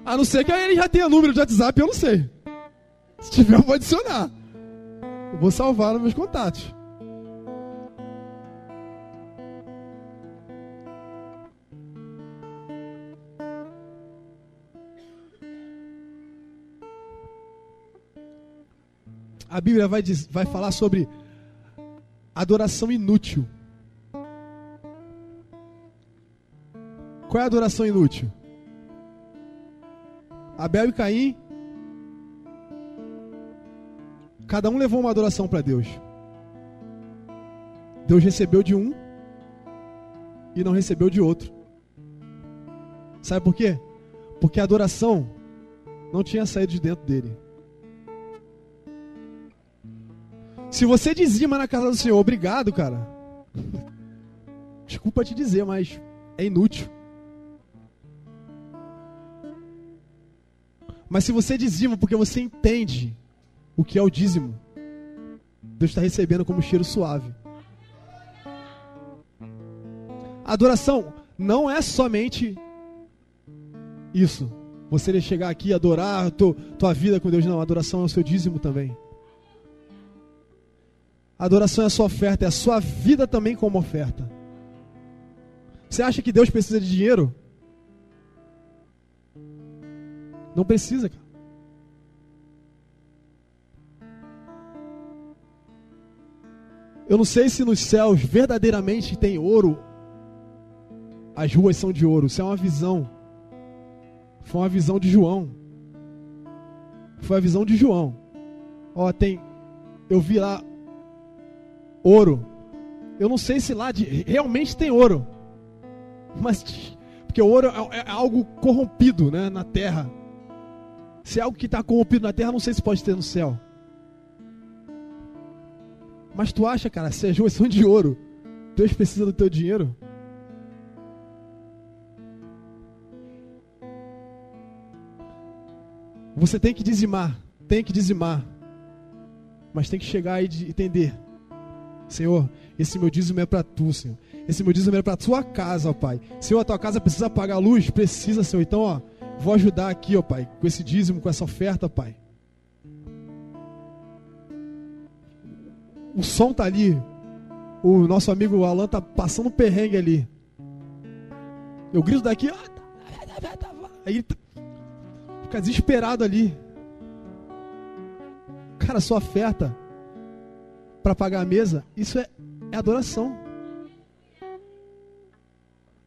A não ser que ele já tenha número de WhatsApp, eu não sei. Se tiver, eu vou adicionar. Eu vou salvar nos meus contatos. A Bíblia vai, diz- vai falar sobre adoração inútil. Qual é a adoração inútil? Abel e Caim, cada um levou uma adoração para Deus. Deus recebeu de um e não recebeu de outro. Sabe por quê? Porque a adoração não tinha saído de dentro dele. Se você dizima na casa do Senhor, obrigado, cara. Desculpa te dizer, mas é inútil. Mas se você dizima porque você entende o que é o dízimo, Deus está recebendo como cheiro suave. A adoração não é somente isso. Você chegar aqui e adorar tu, tua vida com Deus. Não, a adoração é o seu dízimo também. A adoração é a sua oferta, é a sua vida também como oferta. Você acha que Deus precisa de dinheiro? Não precisa, cara. Eu não sei se nos céus verdadeiramente tem ouro. As ruas são de ouro. Isso é uma visão. Foi uma visão de João. Foi a visão de João. Ó, tem. Eu vi lá ouro. Eu não sei se lá de, realmente tem ouro. Mas. Porque o ouro é, é algo corrompido né, na terra. Se é algo que está corrompido na terra, não sei se pode ter no céu. Mas tu acha, cara, se as ruas são de ouro, Deus precisa do teu dinheiro? Você tem que dizimar, tem que dizimar. Mas tem que chegar e entender. Senhor, esse meu dízimo é para tu, Senhor. Esse meu dízimo é para tua casa, ó Pai. Senhor, a tua casa precisa pagar luz? Precisa, Senhor. Então, ó, vou ajudar aqui, ó Pai, com esse dízimo, com essa oferta, Pai. O som tá ali. O nosso amigo Alan tá passando um perrengue ali. Eu grito daqui, aí ele tá- fica desesperado ali. Cara, sua oferta para pagar a mesa, isso é, é adoração.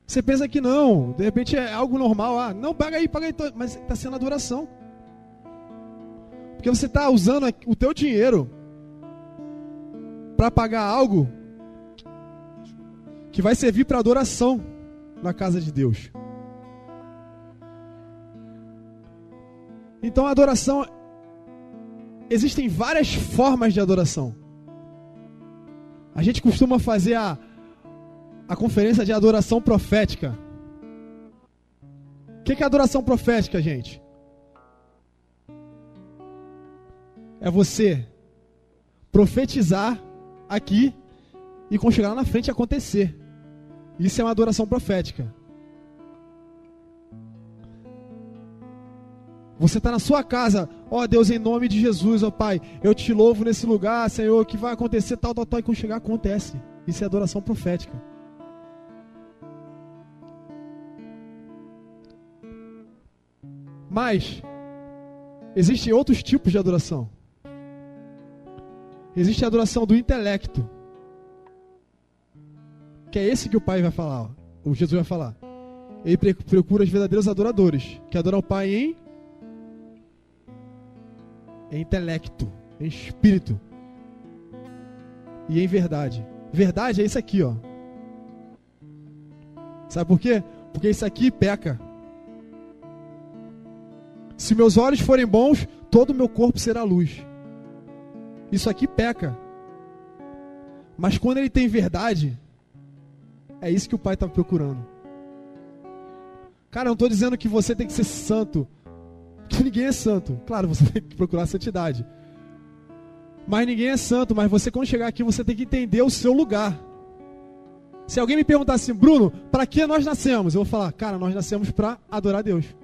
Você pensa que não, de repente é algo normal, ah, não, paga aí, paga aí, mas está sendo adoração. Porque você está usando o teu dinheiro para pagar algo que vai servir para adoração na casa de Deus. Então a adoração existem várias formas de adoração. A gente costuma fazer a, a conferência de adoração profética. O que, que é adoração profética, gente? É você profetizar aqui e quando chegar lá na frente acontecer. Isso é uma adoração profética. Você está na sua casa, ó Deus, em nome de Jesus, ó Pai, eu te louvo nesse lugar, Senhor, que vai acontecer tal, tal, tal, e quando chegar acontece. Isso é adoração profética. Mas, existem outros tipos de adoração. Existe a adoração do intelecto. Que é esse que o Pai vai falar, o Jesus vai falar. Ele procura os verdadeiros adoradores, que adoram o Pai em em intelecto, em espírito e em verdade. Verdade é isso aqui, ó. Sabe por quê? Porque isso aqui peca. Se meus olhos forem bons, todo o meu corpo será luz. Isso aqui peca. Mas quando ele tem verdade, é isso que o Pai está procurando. Cara, eu não estou dizendo que você tem que ser santo que ninguém é santo. Claro, você tem que procurar santidade. Mas ninguém é santo, mas você quando chegar aqui, você tem que entender o seu lugar. Se alguém me perguntar assim, Bruno, para que nós nascemos? Eu vou falar, cara, nós nascemos para adorar Deus.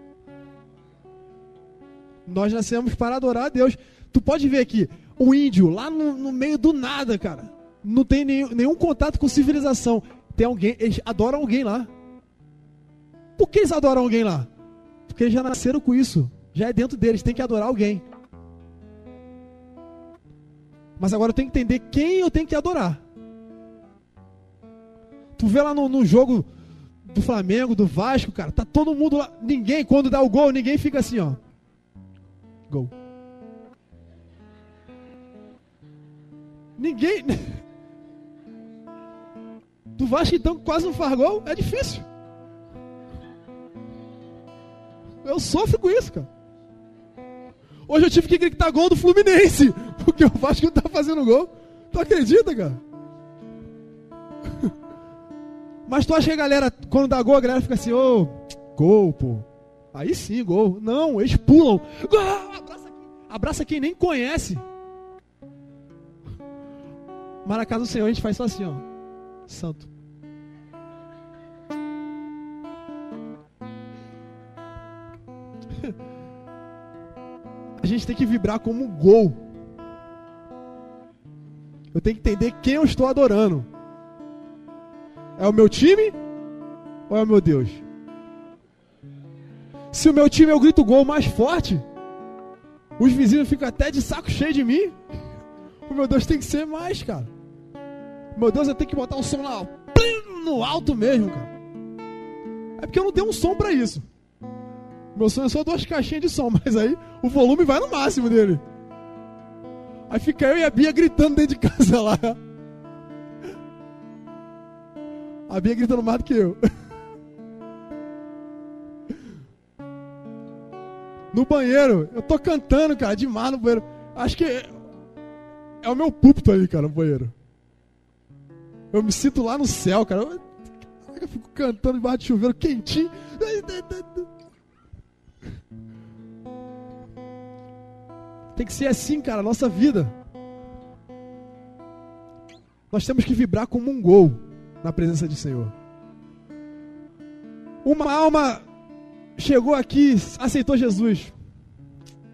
Nós nascemos para adorar a Deus. Tu pode ver aqui, o índio, lá no, no meio do nada, cara. Não tem nenhum, nenhum contato com civilização. Tem alguém, eles adoram alguém lá. Por que eles adoram alguém lá? Porque eles já nasceram com isso já é dentro deles, tem que adorar alguém. Mas agora eu tenho que entender quem eu tenho que adorar. Tu vê lá no, no jogo do Flamengo, do Vasco, cara, tá todo mundo lá. Ninguém, quando dá o gol, ninguém fica assim, ó. Gol. Ninguém. Do Vasco, então, quase não faz gol, é difícil. Eu sofro com isso, cara. Hoje eu tive que gritar gol do Fluminense, porque o Vasco não tá fazendo gol. Tu acredita, cara? Mas tu acha que a galera, quando dá gol, a galera fica assim, ô, oh, gol, pô. Aí sim, gol. Não, eles pulam. Abraça, abraça quem nem conhece. Mas na casa do Senhor a gente faz só assim, ó. Santo. a gente tem que vibrar como um gol. Eu tenho que entender quem eu estou adorando. É o meu time ou é o meu Deus? Se o meu time o grito gol mais forte, os vizinhos ficam até de saco cheio de mim. O meu Deus tem que ser mais, cara. Meu Deus, eu tenho que botar o som lá, no alto mesmo, cara. É porque eu não tenho um som pra isso. Meu som é só duas caixinhas de som, mas aí o volume vai no máximo dele. Aí fica eu e a Bia gritando dentro de casa lá. A Bia gritando mais do que eu. No banheiro, eu tô cantando, cara, demais no banheiro. Acho que é, o meu púlpito ali, cara, no banheiro. Eu me sinto lá no céu, cara. Eu, fico cantando debaixo de chuveiro, quentinho. Tem que ser assim, cara, a nossa vida. Nós temos que vibrar como um gol na presença do Senhor. Uma alma chegou aqui, aceitou Jesus.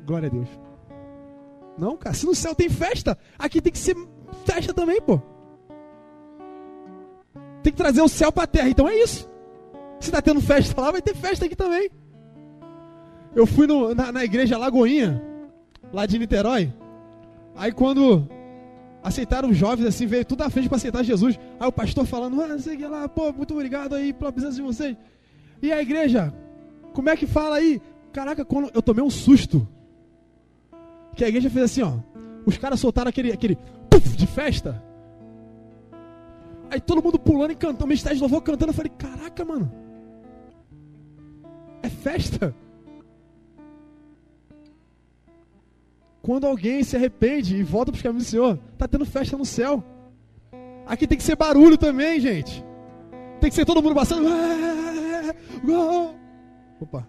Glória a Deus. Não, cara, se no céu tem festa, aqui tem que ser festa também, pô. Tem que trazer o céu para a terra, então é isso. Se está tendo festa lá, vai ter festa aqui também. Eu fui no, na, na igreja Lagoinha, lá de Niterói. Aí quando aceitaram os jovens assim, veio tudo à frente para aceitar Jesus. Aí o pastor falando, ah, sei lá, pô, muito obrigado aí pela presença de vocês. E a igreja, como é que fala aí? Caraca, quando eu tomei um susto. Que a igreja fez assim, ó. Os caras soltaram aquele, aquele puff de festa. Aí todo mundo pulando e cantando, ministério de louvor cantando. Eu falei, caraca, mano. É festa. Quando alguém se arrepende e volta para os caminhos do Senhor, tá tendo festa no céu. Aqui tem que ser barulho também, gente. Tem que ser todo mundo passando. Opa.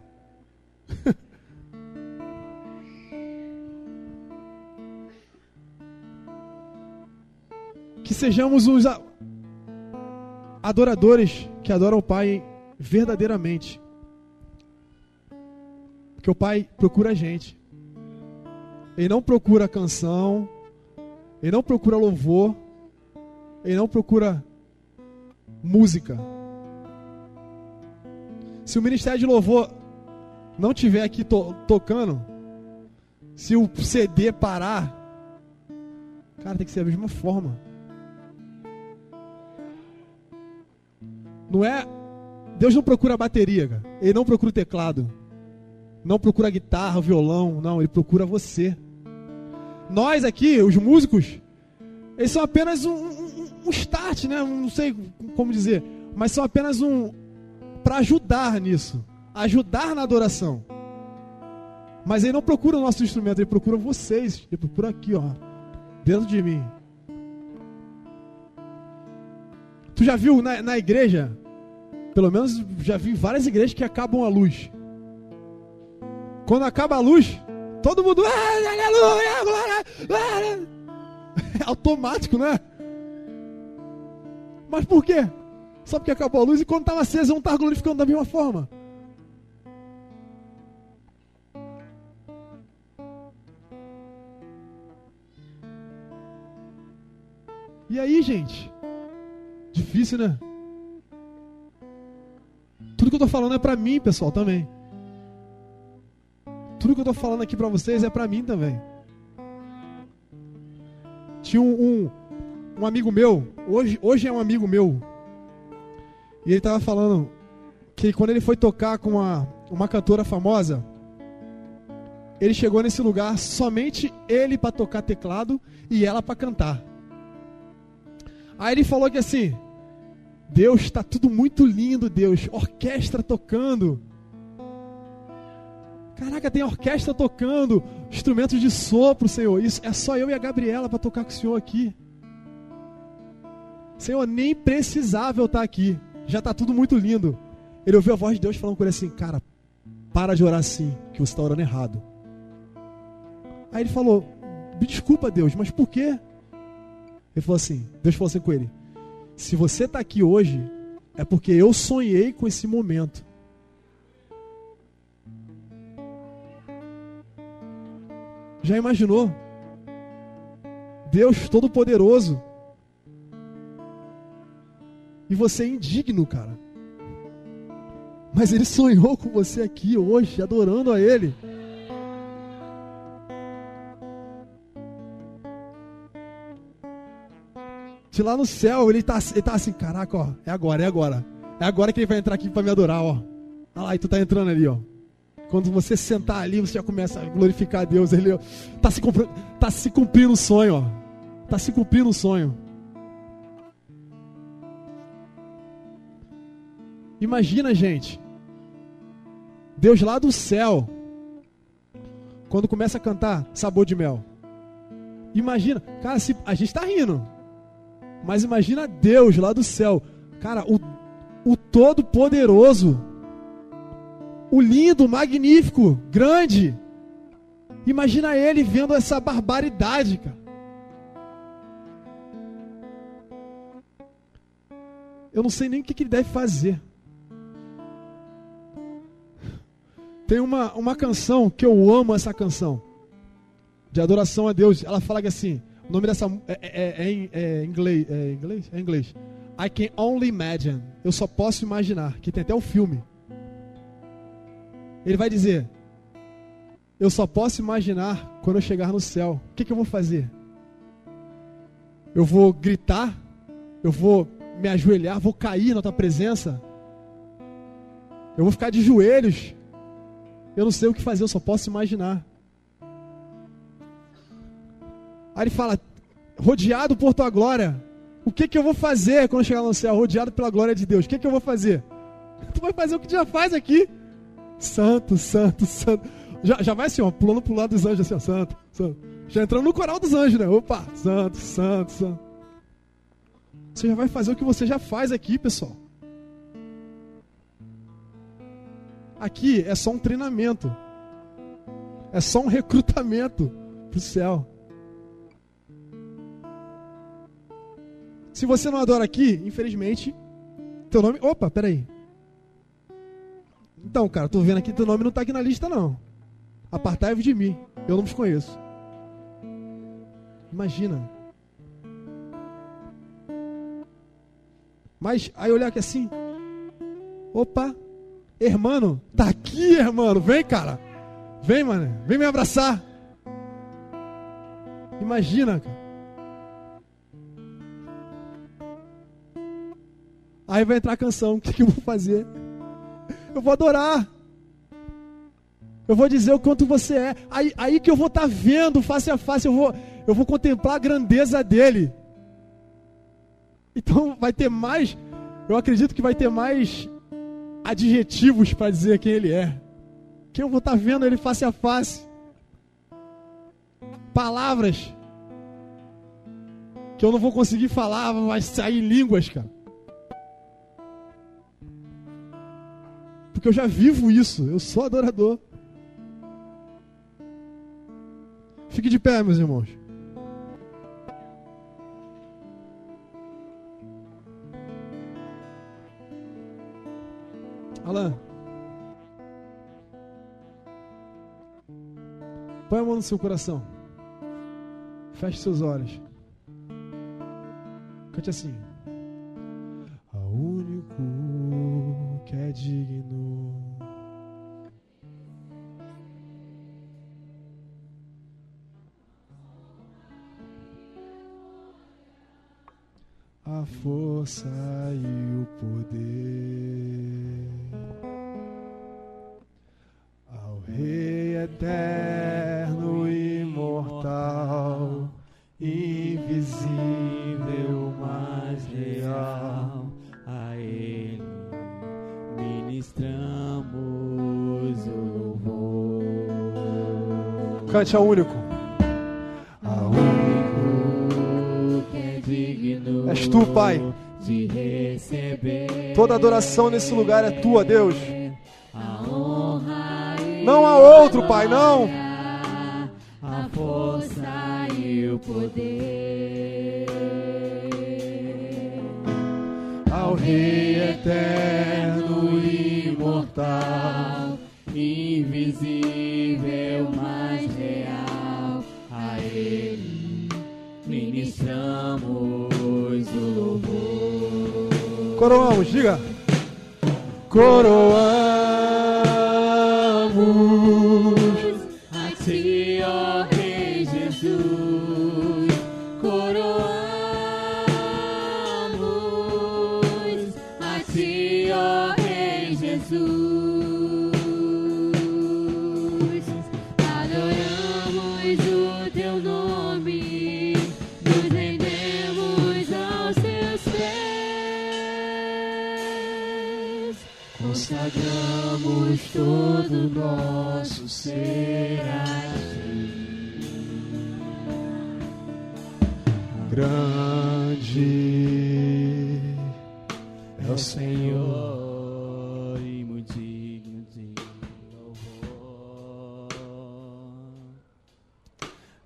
que sejamos os adoradores que adoram o Pai verdadeiramente. Porque o Pai procura a gente. Ele não procura canção, ele não procura louvor, ele não procura música. Se o ministério de louvor não tiver aqui to tocando, se o CD parar, cara, tem que ser da mesma forma. Não é. Deus não procura bateria, cara. Ele não procura o teclado. Não procura a guitarra, o violão. Não, ele procura você. Nós aqui, os músicos, eles são apenas um, um, um start, né? Não sei como dizer. Mas são apenas um. Para ajudar nisso. Ajudar na adoração. Mas ele não procura o nosso instrumento, ele procura vocês. Ele procura aqui, ó. Dentro de mim. Tu já viu na, na igreja pelo menos já vi várias igrejas que acabam a luz. Quando acaba a luz, todo mundo. Ah, aleluia, glória, É automático, né? Mas por quê? Só porque acabou a luz e quando estava acesa, um estava glorificando da mesma forma. E aí, gente? Difícil, né? Tudo que eu estou falando é para mim, pessoal, também. Tudo que eu estou falando aqui para vocês é para mim também. Tinha um, um, um, amigo meu, hoje, hoje é um amigo meu, e ele estava falando que quando ele foi tocar com uma, uma cantora famosa, ele chegou nesse lugar somente ele para tocar teclado e ela para cantar. Aí ele falou que assim, Deus, está tudo muito lindo, Deus. Orquestra tocando. Caraca, tem orquestra tocando, instrumentos de sopro, Senhor. Isso é só eu e a Gabriela para tocar com o Senhor aqui. Senhor, nem precisava eu estar aqui. Já está tudo muito lindo. Ele ouviu a voz de Deus falando com ele assim: Cara, para de orar assim, que você está orando errado. Aí ele falou: Me desculpa, Deus, mas por quê? Ele falou assim: Deus falou assim com ele: se você está aqui hoje, é porque eu sonhei com esse momento. Já imaginou? Deus Todo-Poderoso. E você é indigno, cara. Mas Ele sonhou com você aqui hoje, adorando a Ele. De lá no céu, ele tá, ele tá assim, caraca, ó, é agora, é agora. É agora que ele vai entrar aqui para me adorar, ó. Olha lá, e tu tá entrando ali, ó. Quando você sentar ali, você já começa a glorificar a Deus. Ele ó, tá se, cumpri- tá se cumprindo o sonho, ó. Tá se cumprindo o sonho. Imagina, gente. Deus lá do céu. Quando começa a cantar sabor de mel. Imagina, cara, se, a gente tá rindo. Mas imagina Deus lá do céu. Cara, o, o Todo-Poderoso. O lindo, magnífico, grande. Imagina ele vendo essa barbaridade, cara. Eu não sei nem o que, que ele deve fazer. Tem uma, uma canção que eu amo essa canção. De adoração a Deus. Ela fala que assim. O nome dessa é, é, é, em- é inglês, é inglês? É inglês. I can only imagine. Eu só posso imaginar. Que tem até o filme. Ele vai dizer: Eu só posso imaginar quando eu chegar no céu. O que, que eu vou fazer? Eu vou gritar? Eu vou me ajoelhar? Vou cair na tua presença? Eu vou ficar de joelhos? Eu não sei o que fazer, eu só posso imaginar. Aí ele fala: rodeado por tua glória. O que, que eu vou fazer quando chegar no céu? Rodeado pela glória de Deus. O que, que eu vou fazer? Tu vai fazer o que já faz aqui. Santo, santo, santo. Já, já vai assim, ó, pulando pro lado dos anjos, assim, ó, santo, santo. Já entrando no coral dos anjos, né? Opa, santo, santo, santo. Você já vai fazer o que você já faz aqui, pessoal. Aqui é só um treinamento. É só um recrutamento pro céu. Se você não adora aqui, infelizmente, teu nome. Opa, peraí. Então, cara, tô vendo aqui teu nome não tá aqui na lista, não. Apartai-vos de mim. Eu não vos conheço. Imagina. Mas aí olhar aqui assim. Opa, hermano, tá aqui, hermano. Vem, cara. Vem, mano. Vem me abraçar. Imagina, cara. Aí vai entrar a canção. O que, que eu vou fazer? Eu vou adorar. Eu vou dizer o quanto você é. Aí, aí que eu vou estar vendo face a face. Eu vou, eu vou contemplar a grandeza dele. Então vai ter mais. Eu acredito que vai ter mais adjetivos para dizer quem ele é. Que eu vou estar vendo ele face a face. Palavras que eu não vou conseguir falar, vai sair línguas, cara. Porque eu já vivo isso, eu sou adorador. Fique de pé, meus irmãos. Alan. Põe a mão no seu coração. Feche seus olhos. Cante assim. Ao único que é digno. A força e o poder Rei eterno imortal, invisível, mas real. a Ele ministramos o louvor. Cante ao único. Ao único que é digno És tu, Pai. de receber Toda adoração nesse lugar é tua, Deus. a honra Não há outro, Pai, não. a força e o poder. Ao Rei eterno imortal, invisível, mas real, a Ele ministramos o louvor. Coroamos, diga. Coroamos. Todo nosso ser a ti. Grande é o Senhor e muito digno de louvor.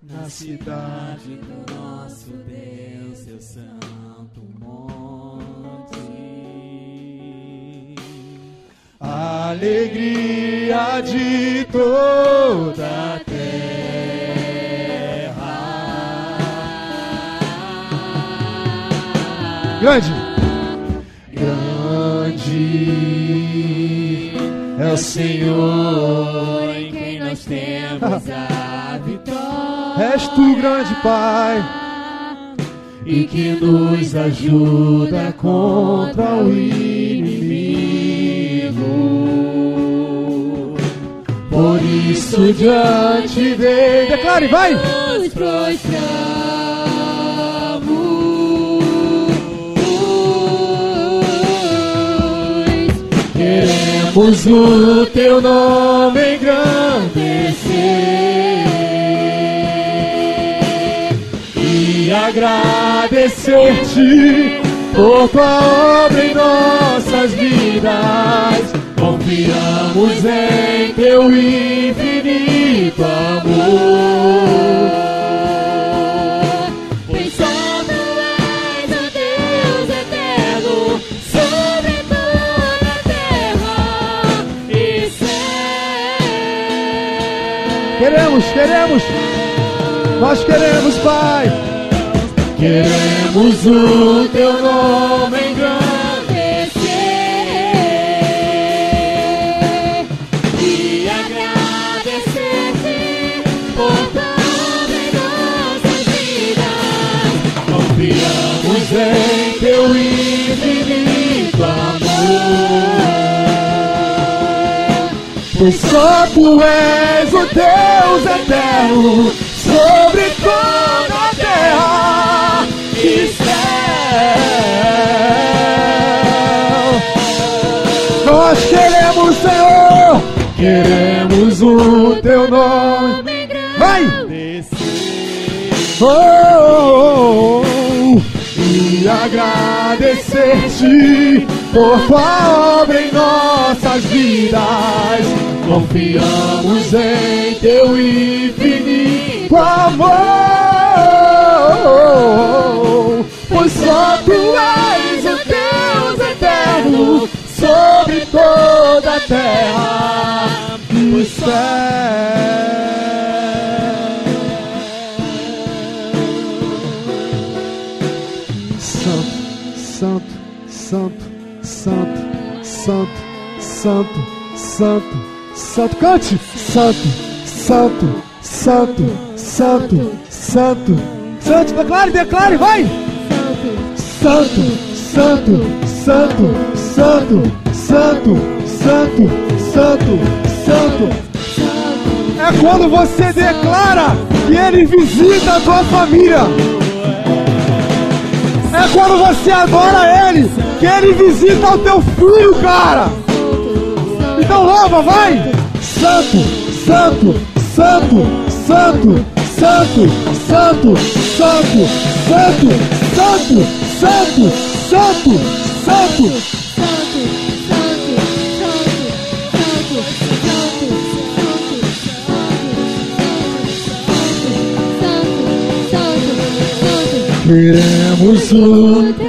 Na cidade do nosso Deus, seu santo monte. Alegria de toda a terra. Grande, grande é o Senhor. em quem nós temos a vitória. És tu, grande Pai. e que nos ajuda contra o Por isso diante dele. Declare, vai! Nos. Queremos o teu nome engrandecer e agradecer-te por tua obra em nossas vidas. Confiamos em teu infinito amor. Queremos, queremos. Nós queremos, Pai. Queremos o teu nome Só tu és o Deus eterno sobre toda a terra e céu. Nós queremos, Senhor, queremos o teu nome. Vai! Oh, oh, oh, e agradecer-te por tua obra em nossas vidas. Confiamos em teu infinito amor, pois só tu és o Deus eterno sobre toda a terra e o céu. Santo, santo, santo, santo, santo, santo, cante! Santo, santo, santo, santo, santo, santo, declare, declare, vai! Santo, santo, santo, santo, santo, santo, santo, santo. É quando você declara que ele visita a tua família. É quando você adora ele, que ele visita o teu filho, cara. Então louva, vai! Santo, santo, santo, santo, santo, santo, santo, santo, santo, santo, santo, santo. Queremos o